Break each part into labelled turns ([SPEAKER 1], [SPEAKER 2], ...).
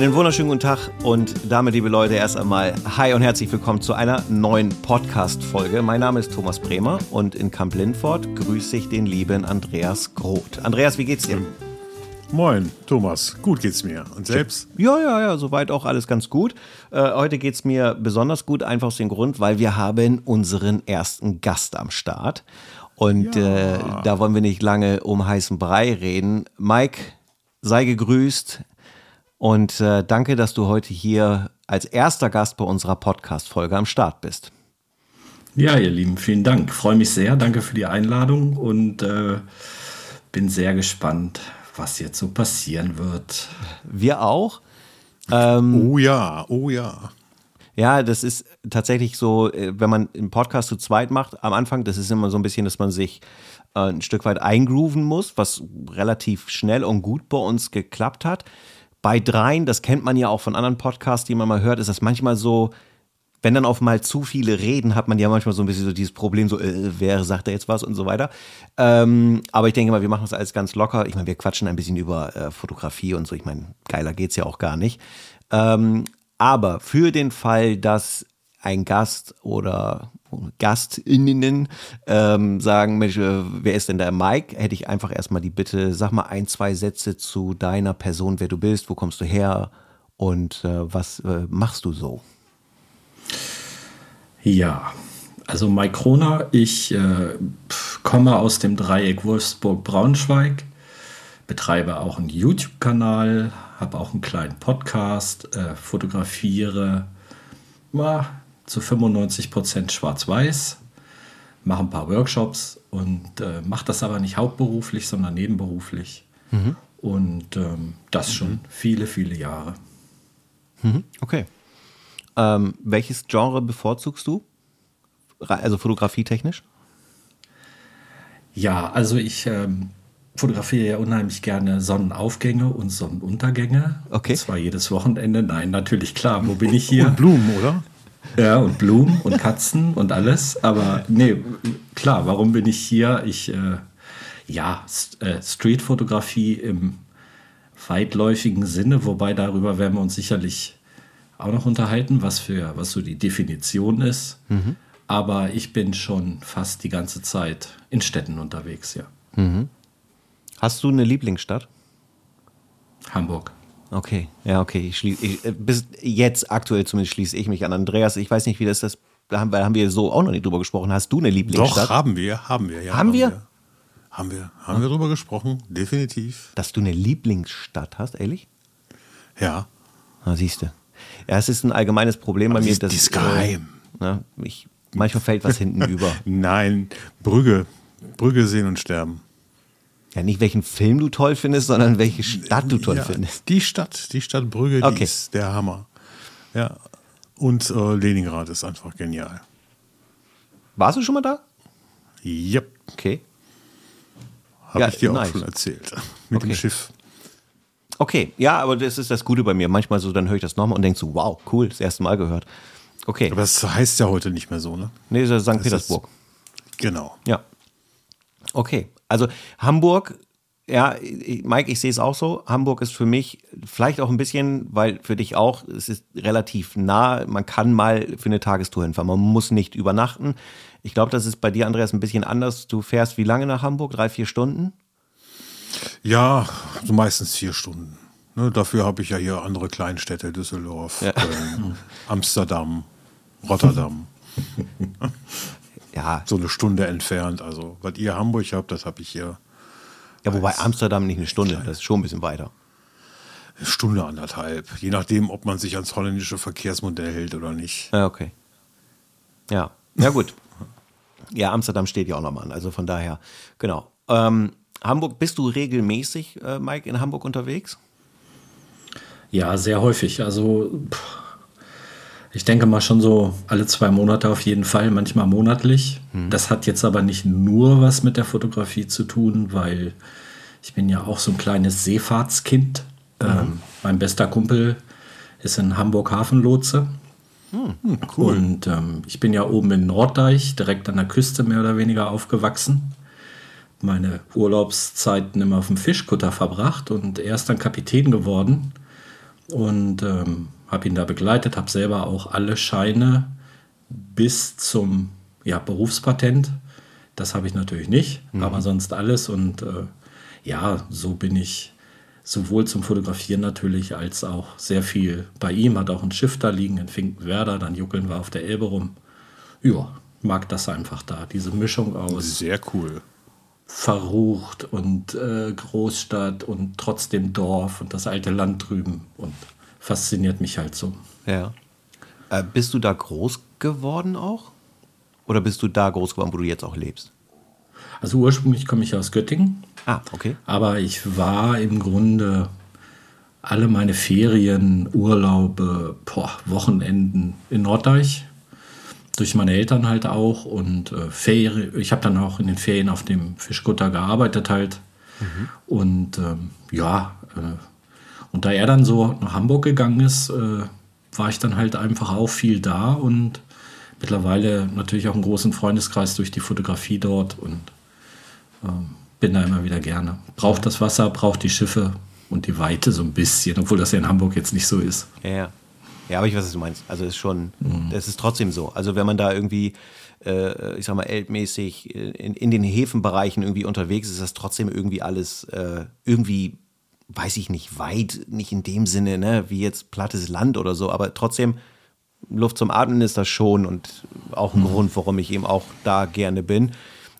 [SPEAKER 1] Einen wunderschönen guten Tag und damit, liebe Leute, erst einmal Hi und herzlich willkommen zu einer neuen Podcast-Folge. Mein Name ist Thomas Bremer und in Kamp Lindfort grüße ich den lieben Andreas Groth. Andreas, wie geht's dir?
[SPEAKER 2] Moin, Thomas. Gut geht's mir. Und selbst?
[SPEAKER 1] Ja, ja, ja, soweit auch alles ganz gut. Äh, heute geht's mir besonders gut, einfach aus dem Grund, weil wir haben unseren ersten Gast am Start. Und ja. äh, da wollen wir nicht lange um heißen Brei reden. Mike, sei gegrüßt. Und äh, danke, dass du heute hier als erster Gast bei unserer Podcast-Folge am Start bist.
[SPEAKER 3] Ja, ihr Lieben, vielen Dank. Freue mich sehr. Danke für die Einladung und äh, bin sehr gespannt, was jetzt so passieren wird.
[SPEAKER 1] Wir auch.
[SPEAKER 2] Ähm, oh ja, oh ja.
[SPEAKER 1] Ja, das ist tatsächlich so, äh, wenn man einen Podcast zu zweit macht, am Anfang, das ist immer so ein bisschen, dass man sich äh, ein Stück weit eingrooven muss, was relativ schnell und gut bei uns geklappt hat. Bei dreien, das kennt man ja auch von anderen Podcasts, die man mal hört, ist das manchmal so, wenn dann auf mal zu viele reden, hat man ja manchmal so ein bisschen so dieses Problem, so, äh, wer sagt da jetzt was und so weiter. Ähm, aber ich denke mal, wir machen das alles ganz locker. Ich meine, wir quatschen ein bisschen über äh, Fotografie und so. Ich meine, geiler geht's ja auch gar nicht. Ähm, aber für den Fall, dass ein Gast oder GastInnen ähm, sagen, Mensch, äh, wer ist denn der Mike? Hätte ich einfach erstmal die Bitte, sag mal ein, zwei Sätze zu deiner Person, wer du bist, wo kommst du her und äh, was äh, machst du so?
[SPEAKER 3] Ja, also Mike Kroner, ich äh, komme aus dem Dreieck Wolfsburg-Braunschweig, betreibe auch einen YouTube-Kanal, habe auch einen kleinen Podcast, äh, fotografiere, zu 95 Prozent schwarz-weiß, mache ein paar Workshops und äh, mache das aber nicht hauptberuflich, sondern nebenberuflich. Mhm. Und ähm, das mhm. schon viele, viele Jahre.
[SPEAKER 1] Mhm. Okay. Ähm, welches Genre bevorzugst du? Also fotografietechnisch?
[SPEAKER 3] Ja, also ich ähm, fotografiere ja unheimlich gerne Sonnenaufgänge und Sonnenuntergänge.
[SPEAKER 1] Okay. Und
[SPEAKER 3] zwar jedes Wochenende. Nein, natürlich klar. Wo bin ich hier?
[SPEAKER 2] Und Blumen, oder?
[SPEAKER 3] Ja, und Blumen und Katzen und alles. Aber nee, klar, warum bin ich hier? Ich, äh, ja, St äh, Streetfotografie im weitläufigen Sinne, wobei darüber werden wir uns sicherlich auch noch unterhalten, was für, was so die Definition ist. Mhm. Aber ich bin schon fast die ganze Zeit in Städten unterwegs, ja. Mhm.
[SPEAKER 1] Hast du eine Lieblingsstadt?
[SPEAKER 3] Hamburg.
[SPEAKER 1] Okay, ja, okay. Ich schließ, ich, äh, bis jetzt aktuell zumindest schließe ich mich an Andreas. Ich weiß nicht, wie das ist. Da haben, haben wir so auch noch nicht drüber gesprochen. Hast du eine Lieblingsstadt?
[SPEAKER 2] Doch, haben wir, haben wir, ja.
[SPEAKER 1] Haben, haben wir? wir?
[SPEAKER 2] Haben wir, haben hm? wir drüber gesprochen, definitiv.
[SPEAKER 1] Dass du eine Lieblingsstadt hast, ehrlich?
[SPEAKER 2] Ja.
[SPEAKER 1] Na, siehst du. Ja, es ist ein allgemeines Problem bei mir.
[SPEAKER 2] Die ist geheim.
[SPEAKER 1] Äh, ich, manchmal fällt was hinten über.
[SPEAKER 2] Nein, Brügge. Brügge sehen und sterben.
[SPEAKER 1] Ja, nicht welchen Film du toll findest, sondern welche Stadt du toll ja, findest.
[SPEAKER 2] Die Stadt, die Stadt Brügge, okay. die ist der Hammer. Ja. Und äh, Leningrad ist einfach genial.
[SPEAKER 1] Warst du schon mal da?
[SPEAKER 2] Yep.
[SPEAKER 1] Okay.
[SPEAKER 2] Habe ja, ich dir nice. auch schon erzählt. Mit okay. dem Schiff.
[SPEAKER 1] Okay, ja, aber das ist das Gute bei mir. Manchmal so, dann höre ich das nochmal und denke so, wow, cool, das erste Mal gehört. Okay.
[SPEAKER 2] Aber das heißt ja heute nicht mehr so, ne?
[SPEAKER 1] Nee, das ist St. Petersburg.
[SPEAKER 2] Ist, genau.
[SPEAKER 1] Ja. Okay, also Hamburg, ja, Mike, ich sehe es auch so. Hamburg ist für mich vielleicht auch ein bisschen, weil für dich auch, es ist relativ nah. Man kann mal für eine Tagestour hinfahren. Man muss nicht übernachten. Ich glaube, das ist bei dir, Andreas, ein bisschen anders. Du fährst wie lange nach Hamburg? Drei, vier Stunden?
[SPEAKER 2] Ja, so meistens vier Stunden. Ne, dafür habe ich ja hier andere Kleinstädte, Düsseldorf, ja. Köln, Amsterdam, Rotterdam. ja. so eine Stunde entfernt. Also, was ihr Hamburg habt, das habe ich hier.
[SPEAKER 1] Ja, wobei Amsterdam nicht eine Stunde, das ist schon ein bisschen weiter.
[SPEAKER 2] Eine Stunde, anderthalb. Je nachdem, ob man sich ans holländische Verkehrsmodell hält oder nicht.
[SPEAKER 1] Ja, okay. Ja, ja gut. ja, Amsterdam steht ja auch nochmal an. Also von daher, genau. Ähm, Hamburg, bist du regelmäßig, äh, Mike, in Hamburg unterwegs?
[SPEAKER 3] Ja, sehr häufig. Also pff, ich denke mal schon so alle zwei Monate auf jeden Fall, manchmal monatlich. Hm. Das hat jetzt aber nicht nur was mit der Fotografie zu tun, weil ich bin ja auch so ein kleines Seefahrtskind. Mhm. Ähm, mein bester Kumpel ist in Hamburg Hafenlotse. Mhm, cool. Und ähm, ich bin ja oben in Norddeich, direkt an der Küste mehr oder weniger aufgewachsen. Meine Urlaubszeiten immer auf dem Fischkutter verbracht und er ist dann Kapitän geworden und ähm, habe ihn da begleitet, habe selber auch alle Scheine bis zum ja, Berufspatent. Das habe ich natürlich nicht, mhm. aber sonst alles. Und äh, ja, so bin ich sowohl zum Fotografieren natürlich als auch sehr viel bei ihm. Hat auch ein Schiff da liegen in Finkenwerder, dann juckeln wir auf der Elbe rum. Ja, mag das einfach da, diese Mischung aus.
[SPEAKER 2] Sehr cool.
[SPEAKER 3] Verrucht und äh, Großstadt und trotzdem Dorf und das alte Land drüben und fasziniert mich halt so.
[SPEAKER 1] Ja. Äh, bist du da groß geworden auch? Oder bist du da groß geworden, wo du jetzt auch lebst?
[SPEAKER 3] Also ursprünglich komme ich aus Göttingen.
[SPEAKER 1] Ah, okay.
[SPEAKER 3] Aber ich war im Grunde alle meine Ferien, Urlaube, boah, Wochenenden in Norddeich. Durch meine Eltern halt auch. Und äh, Ferien, ich habe dann auch in den Ferien auf dem Fischkutter gearbeitet halt. Mhm. Und ähm, ja, äh, und da er dann so nach Hamburg gegangen ist, äh, war ich dann halt einfach auch viel da und mittlerweile natürlich auch einen großen Freundeskreis durch die Fotografie dort und ähm, bin da immer wieder gerne. Braucht das Wasser, braucht die Schiffe und die Weite so ein bisschen, obwohl das ja in Hamburg jetzt nicht so ist.
[SPEAKER 1] Ja, ja. Aber ich weiß, was du meinst. Also es ist schon, mhm. es ist trotzdem so. Also wenn man da irgendwie, äh, ich sag mal, elbmäßig in, in den Häfenbereichen irgendwie unterwegs ist, ist das trotzdem irgendwie alles äh, irgendwie, weiß ich nicht, weit, nicht in dem Sinne, ne, wie jetzt plattes Land oder so, aber trotzdem Luft zum Atmen ist das schon und auch ein mhm. Grund, warum ich eben auch da gerne bin.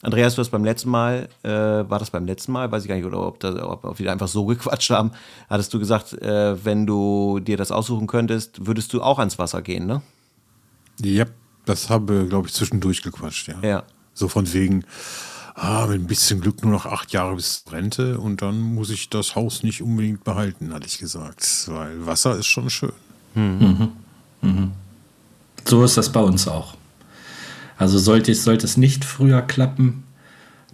[SPEAKER 1] Andreas, du hast beim letzten Mal, äh, war das beim letzten Mal, weiß ich gar nicht, oder ob, das, ob, ob wir einfach so gequatscht haben, hattest du gesagt, äh, wenn du dir das aussuchen könntest, würdest du auch ans Wasser gehen, ne?
[SPEAKER 2] Ja, das habe, glaube ich, zwischendurch gequatscht, ja.
[SPEAKER 1] Ja.
[SPEAKER 2] So von wegen, ah, mit ein bisschen Glück nur noch acht Jahre bis Rente und dann muss ich das Haus nicht unbedingt behalten, hatte ich gesagt. Weil Wasser ist schon schön.
[SPEAKER 3] Mhm. Mhm. So ist das bei uns auch. Also sollte, sollte es nicht früher klappen,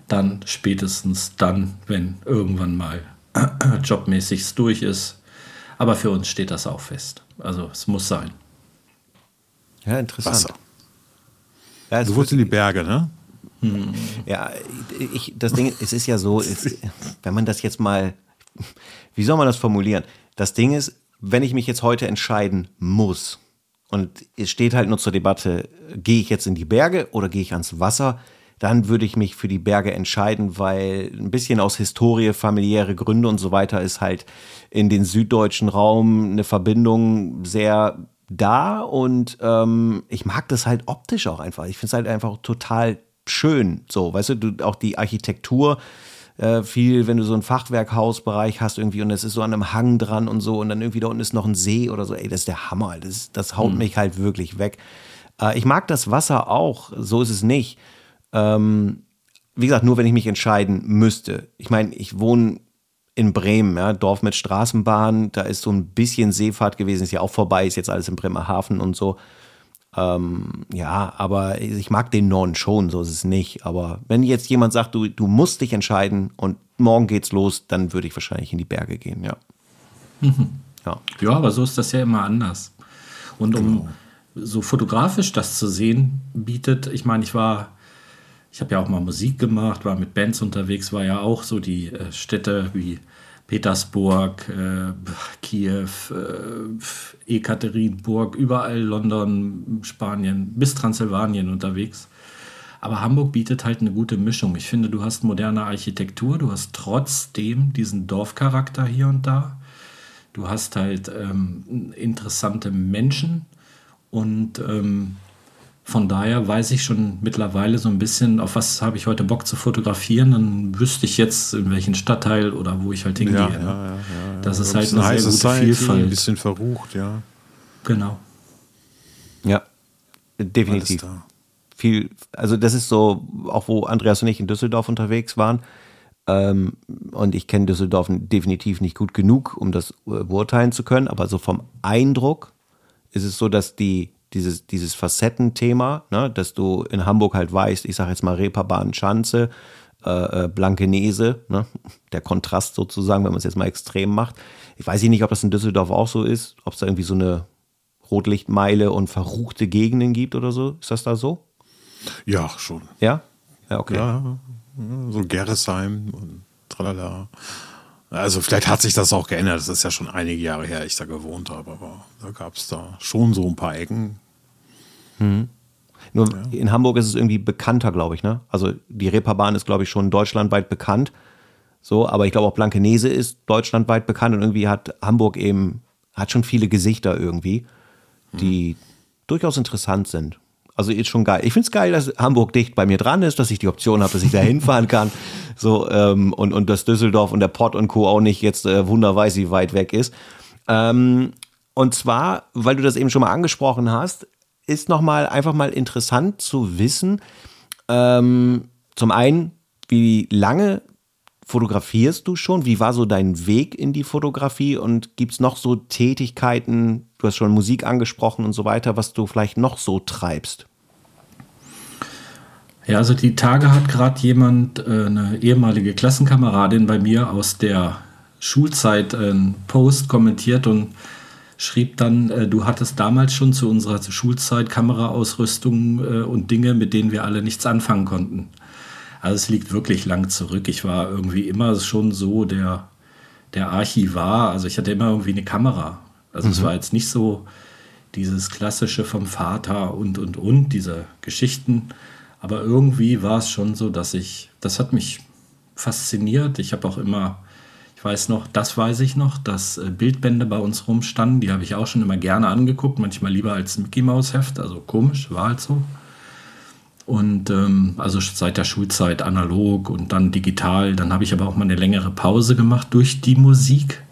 [SPEAKER 3] dann spätestens dann, wenn irgendwann mal jobmäßig durch ist. Aber für uns steht das auch fest. Also es muss sein.
[SPEAKER 1] Ja, interessant. Wasser.
[SPEAKER 2] Ja, du wurdest in die Berge, ne?
[SPEAKER 1] Hm. Ja, ich, das Ding, es ist ja so, es, wenn man das jetzt mal, wie soll man das formulieren? Das Ding ist, wenn ich mich jetzt heute entscheiden muss, und es steht halt nur zur Debatte, gehe ich jetzt in die Berge oder gehe ich ans Wasser, dann würde ich mich für die Berge entscheiden, weil ein bisschen aus Historie, familiäre Gründe und so weiter ist halt in den süddeutschen Raum eine Verbindung sehr da und ähm, ich mag das halt optisch auch einfach. Ich finde es halt einfach total schön. So, weißt du, du auch die Architektur äh, viel, wenn du so einen Fachwerkhausbereich hast irgendwie und es ist so an einem Hang dran und so und dann irgendwie da unten ist noch ein See oder so, ey, das ist der Hammer. Das, das haut mhm. mich halt wirklich weg. Äh, ich mag das Wasser auch, so ist es nicht. Ähm, wie gesagt, nur wenn ich mich entscheiden müsste. Ich meine, ich wohne in Bremen, ja, Dorf mit Straßenbahn, da ist so ein bisschen Seefahrt gewesen, ist ja auch vorbei, ist jetzt alles in Bremerhaven und so. Ähm, ja, aber ich mag den Norden schon, so ist es nicht. Aber wenn jetzt jemand sagt, du, du musst dich entscheiden und morgen geht's los, dann würde ich wahrscheinlich in die Berge gehen, ja.
[SPEAKER 3] Mhm. Ja. ja, aber so ist das ja immer anders. Und um genau. so fotografisch das zu sehen, bietet, ich meine, ich war, ich habe ja auch mal Musik gemacht, war mit Bands unterwegs, war ja auch so die äh, Städte wie Petersburg, äh, Kiew, äh, Ekaterinburg, überall London, Spanien, bis Transsilvanien unterwegs. Aber Hamburg bietet halt eine gute Mischung. Ich finde, du hast moderne Architektur, du hast trotzdem diesen Dorfcharakter hier und da. Du hast halt ähm, interessante Menschen und ähm, von daher weiß ich schon mittlerweile so ein bisschen, auf was habe ich heute Bock zu fotografieren. Dann wüsste ich jetzt, in welchen Stadtteil oder wo ich halt hingehe. Ja, ne? ja, ja, das ist halt eine sehr gute Vielfalt.
[SPEAKER 2] Ein bisschen verrucht, ja.
[SPEAKER 3] Genau.
[SPEAKER 1] Ja, definitiv. Viel, also das ist so, auch wo Andreas und ich in Düsseldorf unterwegs waren. Ähm, und ich kenne Düsseldorf definitiv nicht gut genug, um das äh, beurteilen zu können. Aber so vom Eindruck ist es so, dass die dieses, dieses Facettenthema, ne, dass du in Hamburg halt weißt, ich sage jetzt mal Reeperbahn, Schanze, äh, äh, Blankenese, ne, der Kontrast sozusagen, wenn man es jetzt mal extrem macht. Ich weiß nicht, ob das in Düsseldorf auch so ist, ob es da irgendwie so eine Rotlichtmeile und verruchte Gegenden gibt oder so. Ist das da so?
[SPEAKER 2] Ja, schon.
[SPEAKER 1] Ja? Ja, okay.
[SPEAKER 2] Ja, so Gerresheim und tralala. Also vielleicht hat sich das auch geändert. Das ist ja schon einige Jahre her, ich da gewohnt habe, aber da gab es da schon so ein paar Ecken.
[SPEAKER 1] Hm. Nur ja. in Hamburg ist es irgendwie bekannter, glaube ich, ne? Also die Reeperbahn ist, glaube ich, schon deutschlandweit bekannt. So, aber ich glaube auch Blankenese ist deutschlandweit bekannt und irgendwie hat Hamburg eben, hat schon viele Gesichter irgendwie, die hm. durchaus interessant sind. Also ist schon geil. Ich finde es geil, dass Hamburg dicht bei mir dran ist, dass ich die Option habe, dass ich da hinfahren kann. So, ähm, und, und dass Düsseldorf und der Pott und Co. auch nicht jetzt äh, wunderweise weit weg ist. Ähm, und zwar, weil du das eben schon mal angesprochen hast, ist nochmal einfach mal interessant zu wissen, ähm, zum einen, wie lange fotografierst du schon? Wie war so dein Weg in die Fotografie? Und gibt es noch so Tätigkeiten, du hast schon Musik angesprochen und so weiter, was du vielleicht noch so treibst?
[SPEAKER 3] Ja, also die Tage hat gerade jemand, äh, eine ehemalige Klassenkameradin bei mir aus der Schulzeit, einen Post kommentiert und schrieb dann, äh, du hattest damals schon zu unserer Schulzeit Kameraausrüstung äh, und Dinge, mit denen wir alle nichts anfangen konnten. Also es liegt wirklich lang zurück. Ich war irgendwie immer schon so der, der Archivar. Also ich hatte immer irgendwie eine Kamera. Also mhm. es war jetzt nicht so dieses klassische vom Vater und, und, und, diese Geschichten. Aber irgendwie war es schon so, dass ich, das hat mich fasziniert. Ich habe auch immer weiß noch, das weiß ich noch, dass äh, Bildbände bei uns rumstanden. Die habe ich auch schon immer gerne angeguckt, manchmal lieber als Mickey Maus Heft. Also komisch, war halt so. Und ähm, also seit der Schulzeit analog und dann digital. Dann habe ich aber auch mal eine längere Pause gemacht durch die Musik.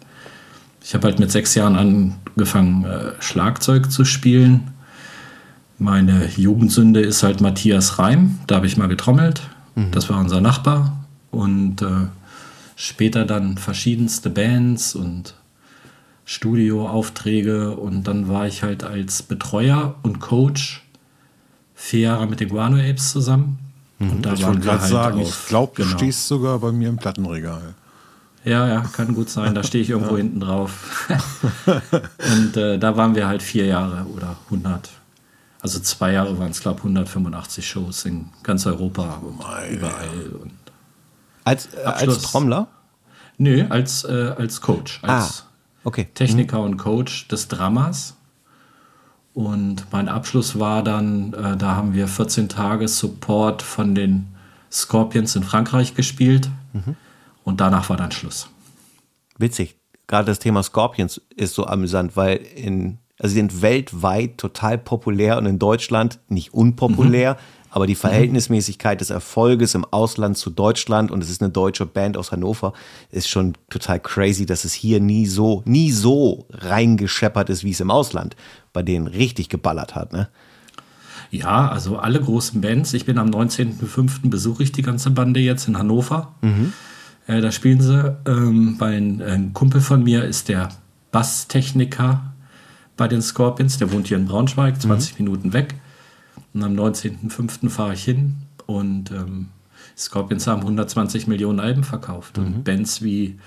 [SPEAKER 3] Ich habe halt mit sechs Jahren angefangen, äh, Schlagzeug zu spielen. Meine Jugendsünde ist halt Matthias Reim. Da habe ich mal getrommelt. Mhm. Das war unser Nachbar. Und äh, später dann verschiedenste Bands und Studioaufträge und dann war ich halt als Betreuer und Coach vier Jahre mit den Guano Apes zusammen.
[SPEAKER 2] Mhm. Und da ich wollte gerade halt sagen, auf, ich glaube, du genau. stehst sogar bei mir im Plattenregal.
[SPEAKER 3] Ja, ja, kann gut sein. Da stehe ich irgendwo ja. hinten drauf. und äh, da waren wir halt vier Jahre oder 100. Also zwei Jahre waren es, glaube ich, 185 Shows in ganz Europa und oh überall. Und
[SPEAKER 1] als, äh, als Trommler?
[SPEAKER 3] Nö, als, äh, als Coach. Als
[SPEAKER 1] ah, okay.
[SPEAKER 3] Techniker mhm. und Coach des Dramas. Und mein Abschluss war dann, äh, da haben wir 14 Tage Support von den Scorpions in Frankreich gespielt. Mhm. Und danach war dann Schluss.
[SPEAKER 1] Witzig. Gerade das Thema Scorpions ist so amüsant, weil in, also sie sind weltweit total populär und in Deutschland nicht unpopulär. Mhm aber die mhm. Verhältnismäßigkeit des Erfolges im Ausland zu Deutschland und es ist eine deutsche Band aus Hannover, ist schon total crazy, dass es hier nie so, nie so reingescheppert ist, wie es im Ausland bei denen richtig geballert hat, ne?
[SPEAKER 3] Ja, also alle großen Bands. Ich bin am 19.05. besuche ich die ganze Bande jetzt in Hannover. Mhm. Äh, da spielen sie. Ähm, bei ein, ein Kumpel von mir ist der Basstechniker bei den Scorpions. Der wohnt hier in Braunschweig, 20 mhm. Minuten weg. Und am 19.05. fahre ich hin und ähm, Scorpions haben 120 Millionen Alben verkauft. Mhm. Und Bands wie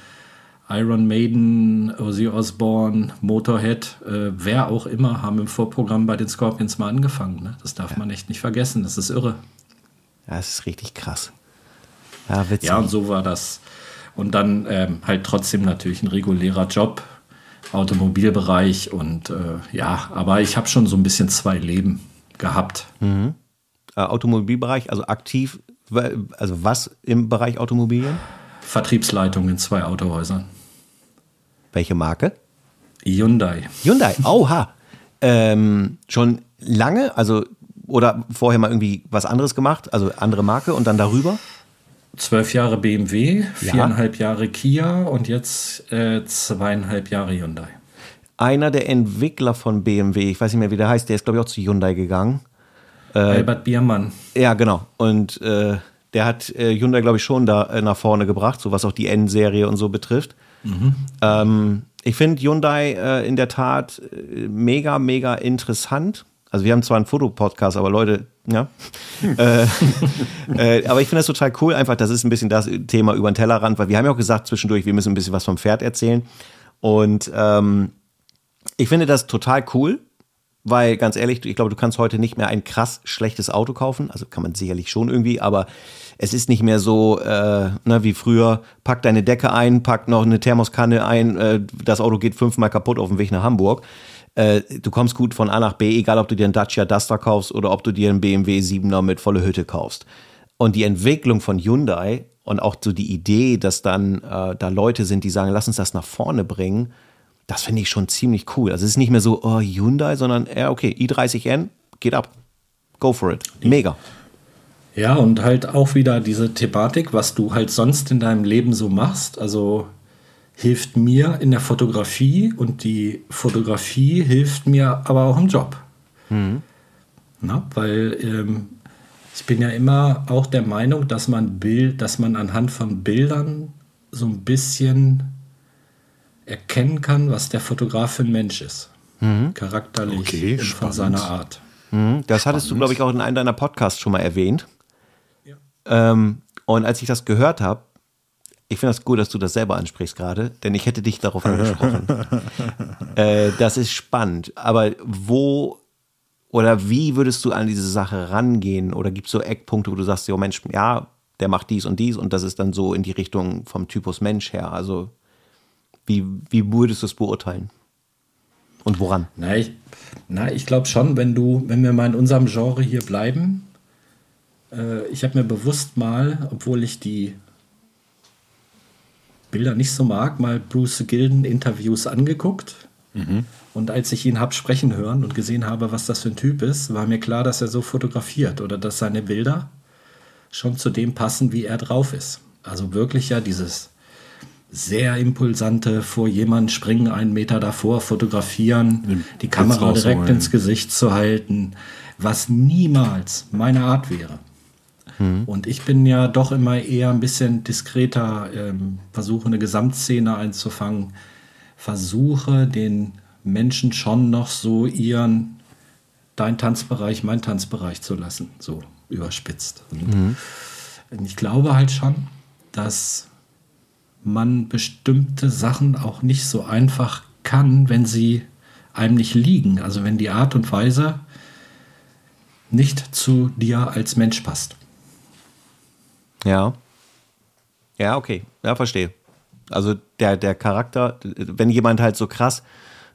[SPEAKER 3] Iron Maiden, Ozzy Osbourne, Motorhead, äh, wer auch immer, haben im Vorprogramm bei den Scorpions mal angefangen. Ne? Das darf ja. man echt nicht vergessen. Das ist irre.
[SPEAKER 1] Ja, das ist richtig krass.
[SPEAKER 3] Ja, witzig. Ja, und so war das. Und dann ähm, halt trotzdem natürlich ein regulärer Job, Automobilbereich und äh, ja, aber ich habe schon so ein bisschen zwei Leben gehabt.
[SPEAKER 1] Mhm. Äh, Automobilbereich, also aktiv, also was im Bereich Automobilien?
[SPEAKER 3] Vertriebsleitung in zwei Autohäusern.
[SPEAKER 1] Welche Marke?
[SPEAKER 3] Hyundai.
[SPEAKER 1] Hyundai, oha. Ähm, schon lange, also oder vorher mal irgendwie was anderes gemacht, also andere Marke und dann darüber?
[SPEAKER 3] Zwölf Jahre BMW, viereinhalb ja. Jahre Kia und jetzt äh, zweieinhalb Jahre Hyundai
[SPEAKER 1] einer der Entwickler von BMW, ich weiß nicht mehr, wie der heißt, der ist, glaube ich, auch zu Hyundai gegangen.
[SPEAKER 3] Äh, Albert Biermann.
[SPEAKER 1] Ja, genau. Und äh, der hat äh, Hyundai, glaube ich, schon da äh, nach vorne gebracht, so was auch die N-Serie und so betrifft. Mhm. Ähm, ich finde Hyundai äh, in der Tat äh, mega, mega interessant. Also wir haben zwar einen Fotopodcast, aber Leute, ja. Hm. aber ich finde das total cool, einfach, das ist ein bisschen das Thema über den Tellerrand, weil wir haben ja auch gesagt zwischendurch, wir müssen ein bisschen was vom Pferd erzählen. Und ähm, ich finde das total cool, Weil ganz ehrlich, ich glaube, du kannst heute nicht mehr ein krass schlechtes Auto kaufen. Also kann man sicherlich schon irgendwie, aber es ist nicht mehr so äh, ne, wie früher. Pack deine Decke ein, pack noch eine Thermoskanne ein. Äh, das Auto geht fünfmal kaputt auf dem Weg nach Hamburg. Äh, du kommst gut von A nach B, egal ob du dir einen Dacia Duster kaufst oder ob du dir einen BMW 7er mit volle Hütte kaufst. Und die Entwicklung von Hyundai und auch so die Idee, dass dann äh, da Leute sind, die sagen, lass uns das nach vorne bringen, das finde ich schon ziemlich cool. Also es ist nicht mehr so, oh, Hyundai, sondern, ja, okay, i30N, geht ab. Go for it. Mega.
[SPEAKER 3] Ja, und halt auch wieder diese Thematik, was du halt sonst in deinem Leben so machst. Also hilft mir in der Fotografie und die Fotografie hilft mir aber auch im Job. Mhm. Na, weil ähm, ich bin ja immer auch der Meinung, dass man Bild, dass man anhand von Bildern so ein bisschen erkennen kann, was der Fotograf für ein Mensch ist. Mhm. Charakterlich okay, von seiner Art.
[SPEAKER 1] Mhm. Das hattest Spannend. du, glaube ich, auch in einem deiner Podcasts schon mal erwähnt. Ja. Ähm, und als ich das gehört habe, ich finde das gut, dass du das selber ansprichst gerade, denn ich hätte dich darauf angesprochen. äh, das ist spannend. Aber wo oder wie würdest du an diese Sache rangehen? Oder gibt es so Eckpunkte, wo du sagst, jo Mensch, ja, der macht dies und dies und das ist dann so in die Richtung vom Typus Mensch her? Also wie, wie würdest du es beurteilen? Und woran?
[SPEAKER 3] Na, ich, na, ich glaube schon, wenn du, wenn wir mal in unserem Genre hier bleiben, äh, ich habe mir bewusst mal, obwohl ich die Bilder nicht so mag, mal Bruce Gilden Interviews angeguckt. Mhm. Und als ich ihn habe sprechen hören und gesehen habe, was das für ein Typ ist, war mir klar, dass er so fotografiert oder dass seine Bilder schon zu dem passen, wie er drauf ist. Also wirklich ja dieses sehr impulsante vor jemanden springen, einen Meter davor fotografieren, die Kamera direkt ins Gesicht zu halten, was niemals meine Art wäre. Mhm. Und ich bin ja doch immer eher ein bisschen diskreter, ähm, versuche eine Gesamtszene einzufangen, versuche den Menschen schon noch so ihren, dein Tanzbereich, mein Tanzbereich zu lassen, so überspitzt. Und mhm. ich glaube halt schon, dass man bestimmte Sachen auch nicht so einfach kann, wenn sie einem nicht liegen. Also wenn die Art und Weise nicht zu dir als Mensch passt.
[SPEAKER 1] Ja. Ja, okay. Ja, verstehe. Also der, der Charakter, wenn jemand halt so krass,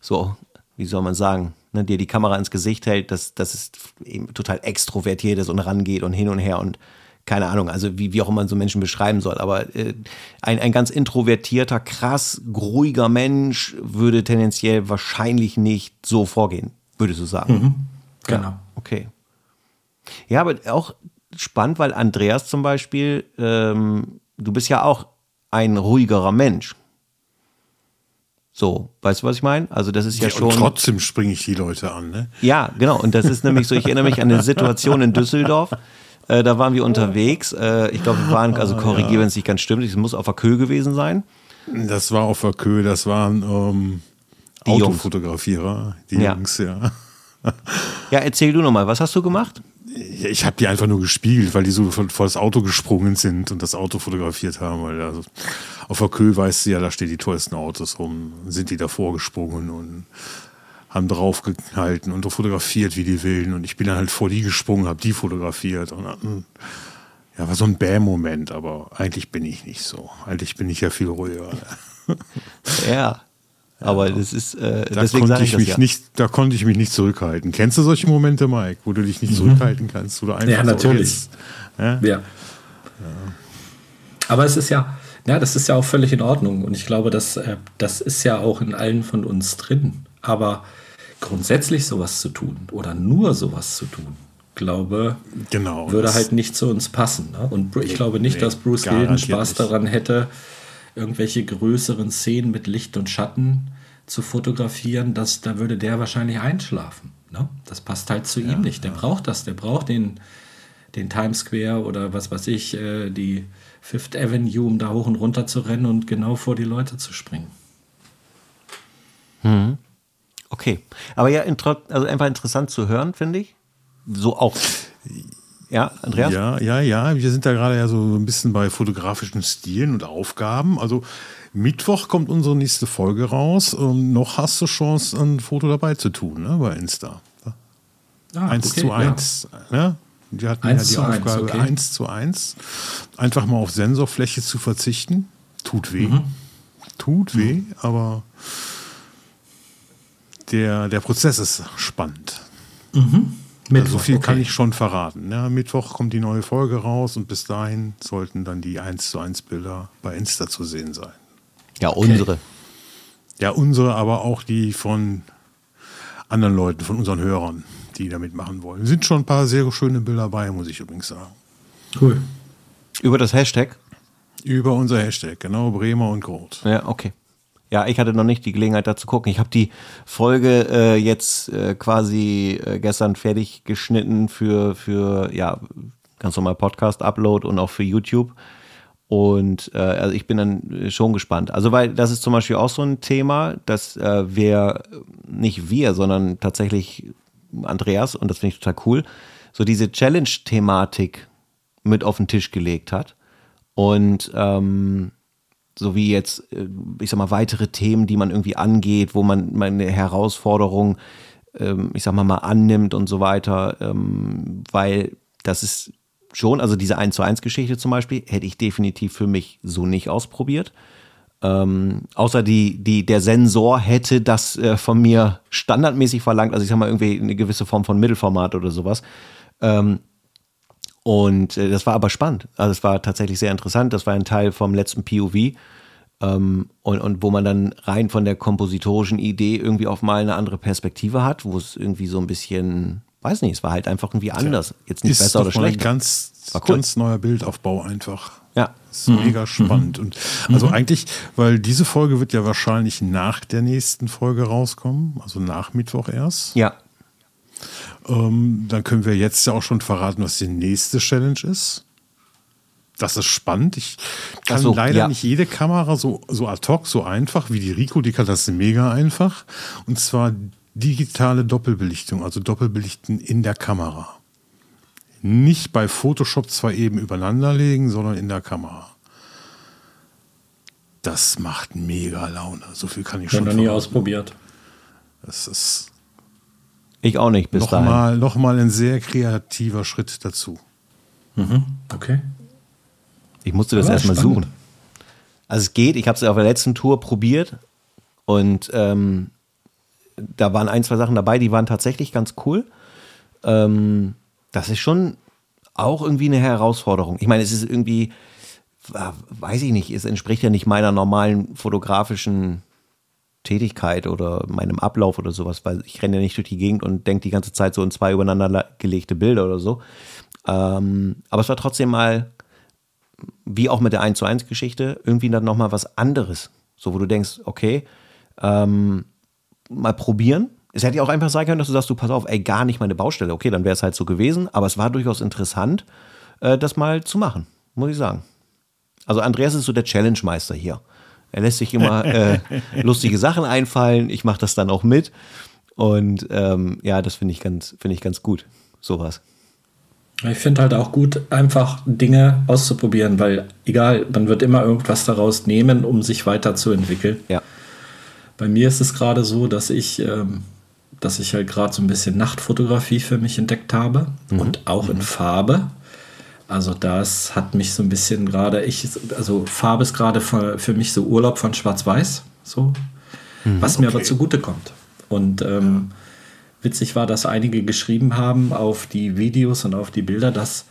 [SPEAKER 1] so, wie soll man sagen, ne, dir die Kamera ins Gesicht hält, dass das ist eben total extrovertiert ist und rangeht und hin und her und keine Ahnung, also wie, wie auch immer man so Menschen beschreiben soll, aber äh, ein, ein ganz introvertierter, krass, ruhiger Mensch würde tendenziell wahrscheinlich nicht so vorgehen, würdest du sagen. Mhm,
[SPEAKER 3] genau. Ja,
[SPEAKER 1] okay. Ja, aber auch spannend, weil Andreas zum Beispiel, ähm, du bist ja auch ein ruhigerer Mensch. So, weißt du, was ich meine? Also das ist ja, ja schon. Und
[SPEAKER 2] trotzdem springe ich die Leute an, ne?
[SPEAKER 1] Ja, genau. Und das ist nämlich so, ich erinnere mich an eine Situation in Düsseldorf. Äh, da waren wir unterwegs. Äh, ich glaube, wir waren, also korrigiere, ja. wenn es nicht ganz stimmt, es muss auf der Kö gewesen sein.
[SPEAKER 2] Das war auf der Kö, das waren ähm, die Autofotografierer, die ja. Jungs, ja.
[SPEAKER 1] Ja, erzähl du nochmal, was hast du gemacht?
[SPEAKER 2] Ich habe die einfach nur gespielt, weil die so vor das Auto gesprungen sind und das Auto fotografiert haben. Weil also auf der Kö weißt du ja, da stehen die teuersten Autos rum, sind die davor gesprungen und haben draufgehalten und fotografiert wie die Wilden. Und ich bin dann halt vor die gesprungen, habe die fotografiert. Und ja, war so ein Bäm-Moment, aber eigentlich bin ich nicht so. Eigentlich bin ich ja viel ruhiger.
[SPEAKER 1] Ja. Aber das ist, äh,
[SPEAKER 2] da deswegen konnte ich, ich mich ja. nicht, da konnte ich mich nicht zurückhalten. Kennst du solche Momente, Mike, wo du dich nicht mhm. zurückhalten kannst? Oder
[SPEAKER 3] einfach ja, natürlich. So ja? ja? Ja. Aber es ist ja, ja, das ist ja auch völlig in Ordnung. Und ich glaube, dass, äh, das ist ja auch in allen von uns drin. Aber grundsätzlich sowas zu tun oder nur sowas zu tun, glaube,
[SPEAKER 2] genau,
[SPEAKER 3] würde halt nicht zu uns passen. Ne? Und ich glaube nicht, nee, dass Bruce Gilden Spaß nicht. daran hätte, irgendwelche größeren Szenen mit Licht und Schatten zu fotografieren, dass, da würde der wahrscheinlich einschlafen. Ne? Das passt halt zu ja, ihm nicht. Der ja. braucht das. Der braucht den, den Times Square oder was weiß ich, äh, die Fifth Avenue, um da hoch und runter zu rennen und genau vor die Leute zu springen.
[SPEAKER 1] Hm. Okay. Aber ja, also einfach interessant zu hören, finde ich. So auch. Ja, Andreas?
[SPEAKER 2] Ja, ja, ja. Wir sind da gerade ja so ein bisschen bei fotografischen Stilen und Aufgaben. Also Mittwoch kommt unsere nächste Folge raus. Und noch hast du Chance, ein Foto dabei zu tun, ne, bei Insta. Ah, 1 okay, zu 1. Ja. Ja, die hatten ja die Aufgabe 1, okay. 1 zu 1. Einfach mal auf Sensorfläche zu verzichten. Tut weh. Mhm. Tut weh, mhm. aber der, der Prozess ist spannend. Mhm. Mittwoch, also so viel okay. kann ich schon verraten. Ja, Mittwoch kommt die neue Folge raus und bis dahin sollten dann die 1 zu 1 Bilder bei Insta zu sehen sein.
[SPEAKER 1] Ja, unsere.
[SPEAKER 2] Ja, unsere, aber auch die von anderen Leuten, von unseren Hörern, die da mitmachen wollen. Es sind schon ein paar sehr schöne Bilder dabei, muss ich übrigens sagen.
[SPEAKER 1] Cool. Über das Hashtag?
[SPEAKER 2] Über unser Hashtag, genau, Bremer und Groth.
[SPEAKER 1] Ja, okay. Ja, ich hatte noch nicht die Gelegenheit, da zu gucken. Ich habe die Folge äh, jetzt äh, quasi äh, gestern fertig geschnitten für, für ja, ganz normal Podcast-Upload und auch für YouTube. Und äh, also ich bin dann schon gespannt. Also, weil das ist zum Beispiel auch so ein Thema, dass äh, wir, nicht wir, sondern tatsächlich Andreas, und das finde ich total cool, so diese Challenge-Thematik mit auf den Tisch gelegt hat. Und ähm, so wie jetzt, äh, ich sag mal, weitere Themen, die man irgendwie angeht, wo man, man eine Herausforderung, ähm, ich sag mal, mal annimmt und so weiter, ähm, weil das ist schon, also diese 1 zu 1 Geschichte zum Beispiel, hätte ich definitiv für mich so nicht ausprobiert. Ähm, außer die, die, der Sensor hätte das äh, von mir standardmäßig verlangt, also ich sag mal, irgendwie eine gewisse Form von Mittelformat oder sowas. Ähm, und äh, das war aber spannend. Also es war tatsächlich sehr interessant. Das war ein Teil vom letzten POV. Ähm, und, und wo man dann rein von der kompositorischen Idee irgendwie auf mal eine andere Perspektive hat, wo es irgendwie so ein bisschen, weiß nicht, es war halt einfach irgendwie anders. Jetzt nicht besser oder schlechter.
[SPEAKER 2] Ein ganz, cool. ganz neuer Bildaufbau einfach.
[SPEAKER 1] Ja.
[SPEAKER 2] Ist mhm. mega spannend. Mhm. Und also mhm. eigentlich, weil diese Folge wird ja wahrscheinlich nach der nächsten Folge rauskommen, also nach Mittwoch erst.
[SPEAKER 1] Ja.
[SPEAKER 2] Ähm, dann können wir jetzt ja auch schon verraten, was die nächste Challenge ist. Das ist spannend. Ich kann so, leider ja. nicht jede Kamera so, so ad hoc, so einfach wie die Rico, die kann das mega einfach. Und zwar digitale Doppelbelichtung, also Doppelbelichten in der Kamera. Nicht bei Photoshop zwar eben übereinander legen, sondern in der Kamera. Das macht mega Laune. So viel kann ich, ich schon.
[SPEAKER 3] noch nie ausprobiert.
[SPEAKER 2] Das ist
[SPEAKER 1] ich auch nicht bis
[SPEAKER 2] noch dahin. noch mal ein sehr kreativer Schritt dazu.
[SPEAKER 3] Mhm. Okay.
[SPEAKER 1] Ich musste das erstmal suchen. Also es geht, ich habe es auf der letzten Tour probiert und ähm, da waren ein, zwei Sachen dabei, die waren tatsächlich ganz cool. Ähm, das ist schon auch irgendwie eine Herausforderung. Ich meine, es ist irgendwie, weiß ich nicht, es entspricht ja nicht meiner normalen fotografischen Tätigkeit oder meinem Ablauf oder sowas, weil ich renne ja nicht durch die Gegend und denke die ganze Zeit so in zwei übereinander gelegte Bilder oder so. Ähm, aber es war trotzdem mal, wie auch mit der 1 zu 1 Geschichte, irgendwie dann nochmal was anderes. So, wo du denkst, okay, ähm, mal probieren. Es hätte ja auch einfach sein können, dass du sagst, du pass auf, ey, gar nicht meine Baustelle. Okay, dann wäre es halt so gewesen, aber es war durchaus interessant, äh, das mal zu machen, muss ich sagen. Also Andreas ist so der Challenge-Meister hier. Er lässt sich immer äh, lustige Sachen einfallen. Ich mache das dann auch mit. Und ähm, ja, das finde ich ganz, finde ich ganz gut. Sowas.
[SPEAKER 3] Ich finde halt auch gut, einfach Dinge auszuprobieren, weil egal, man wird immer irgendwas daraus nehmen, um sich weiterzuentwickeln.
[SPEAKER 1] Ja.
[SPEAKER 3] Bei mir ist es gerade so, dass ich, ähm, dass ich halt gerade so ein bisschen Nachtfotografie für mich entdeckt habe mhm. und auch in Farbe. Also das hat mich so ein bisschen gerade, ich, also Farbe ist gerade für, für, mich so Urlaub von Schwarz-Weiß, so, mhm, was mir okay. aber zugute kommt. Und ähm, witzig war, dass einige geschrieben haben auf die Videos und auf die Bilder, dass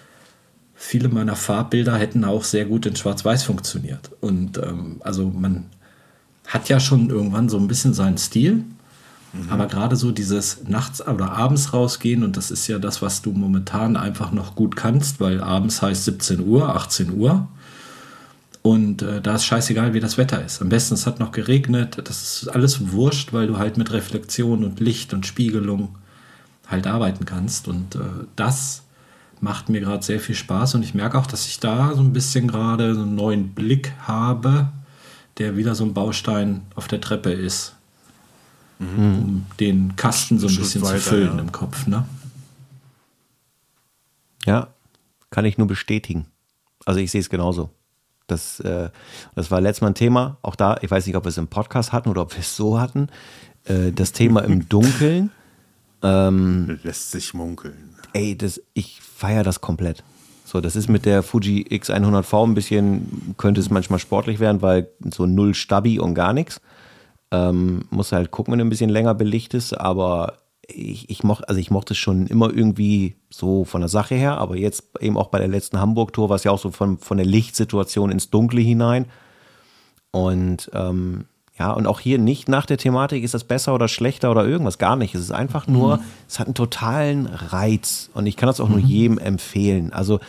[SPEAKER 3] viele meiner Farbbilder hätten auch sehr gut in Schwarz-Weiß funktioniert. Und ähm, also man hat ja schon irgendwann so ein bisschen seinen Stil Mhm. Aber gerade so dieses nachts oder abends rausgehen, und das ist ja das, was du momentan einfach noch gut kannst, weil abends heißt 17 Uhr, 18 Uhr. Und äh, da ist scheißegal, wie das Wetter ist. Am besten, es hat noch geregnet. Das ist alles wurscht, weil du halt mit Reflexion und Licht und Spiegelung halt arbeiten kannst. Und äh, das macht mir gerade sehr viel Spaß. Und ich merke auch, dass ich da so ein bisschen gerade so einen neuen Blick habe, der wieder so ein Baustein auf der Treppe ist mhm. um den Kasten so ein bisschen weiter, zu füllen ja. im Kopf. Ne?
[SPEAKER 1] Ja, kann ich nur bestätigen. Also ich sehe es genauso. Das, äh, das war letztes Mal ein Thema, auch da, ich weiß nicht, ob wir es im Podcast hatten oder ob wir es so hatten. Äh, das Thema im Dunkeln Ähm,
[SPEAKER 2] Lässt sich munkeln.
[SPEAKER 1] ey, das, ich feiere das komplett. So, das ist mit der Fuji X100V ein bisschen, könnte es manchmal sportlich werden, weil so null Stabi und gar nichts. Ähm, muss halt gucken, wenn du ein bisschen länger belicht ist, aber ich, ich mochte, also ich mochte es schon immer irgendwie so von der Sache her, aber jetzt eben auch bei der letzten Hamburg-Tour war es ja auch so von, von der Lichtsituation ins Dunkle hinein. Und ähm, ja, und auch hier nicht nach der Thematik, ist das besser oder schlechter oder irgendwas, gar nicht. Es ist einfach nur, es hat einen totalen Reiz und ich kann das auch nur jedem empfehlen. Also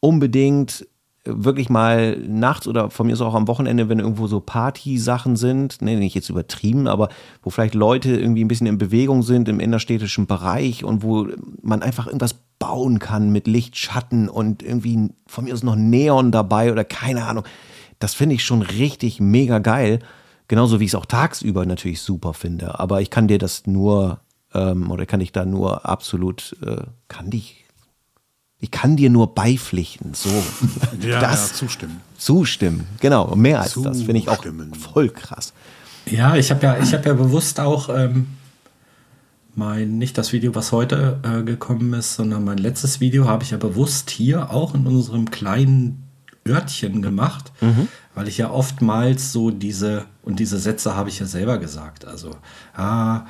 [SPEAKER 1] unbedingt wirklich mal nachts oder von mir ist auch am Wochenende, wenn irgendwo so Party-Sachen sind, nee, nicht jetzt übertrieben, aber wo vielleicht Leute irgendwie ein bisschen in Bewegung sind im innerstädtischen Bereich und wo man einfach irgendwas bauen kann mit Licht, Schatten und irgendwie von mir aus noch Neon dabei oder keine Ahnung. Das finde ich schon richtig mega geil. Genauso wie ich es auch tagsüber natürlich super finde. Aber ich kann dir das nur, ähm, oder kann ich da nur absolut, äh, kann dich, ich kann dir nur beipflichten. So.
[SPEAKER 2] Ja,
[SPEAKER 1] das
[SPEAKER 2] ja, zustimmen.
[SPEAKER 1] zustimmen. Genau, mehr als das finde ich auch
[SPEAKER 2] Zustimmen.
[SPEAKER 1] voll krass.
[SPEAKER 3] Ja, ich habe ja, ich habe ja bewusst auch ähm, mein, nicht das Video, was heute äh, gekommen ist, sondern mein letztes Video habe ich ja bewusst hier auch in unserem kleinen Örtchen gemacht, weil ich ja oftmals so diese, und diese Sätze habe ich ja selber gesagt. Also, ah,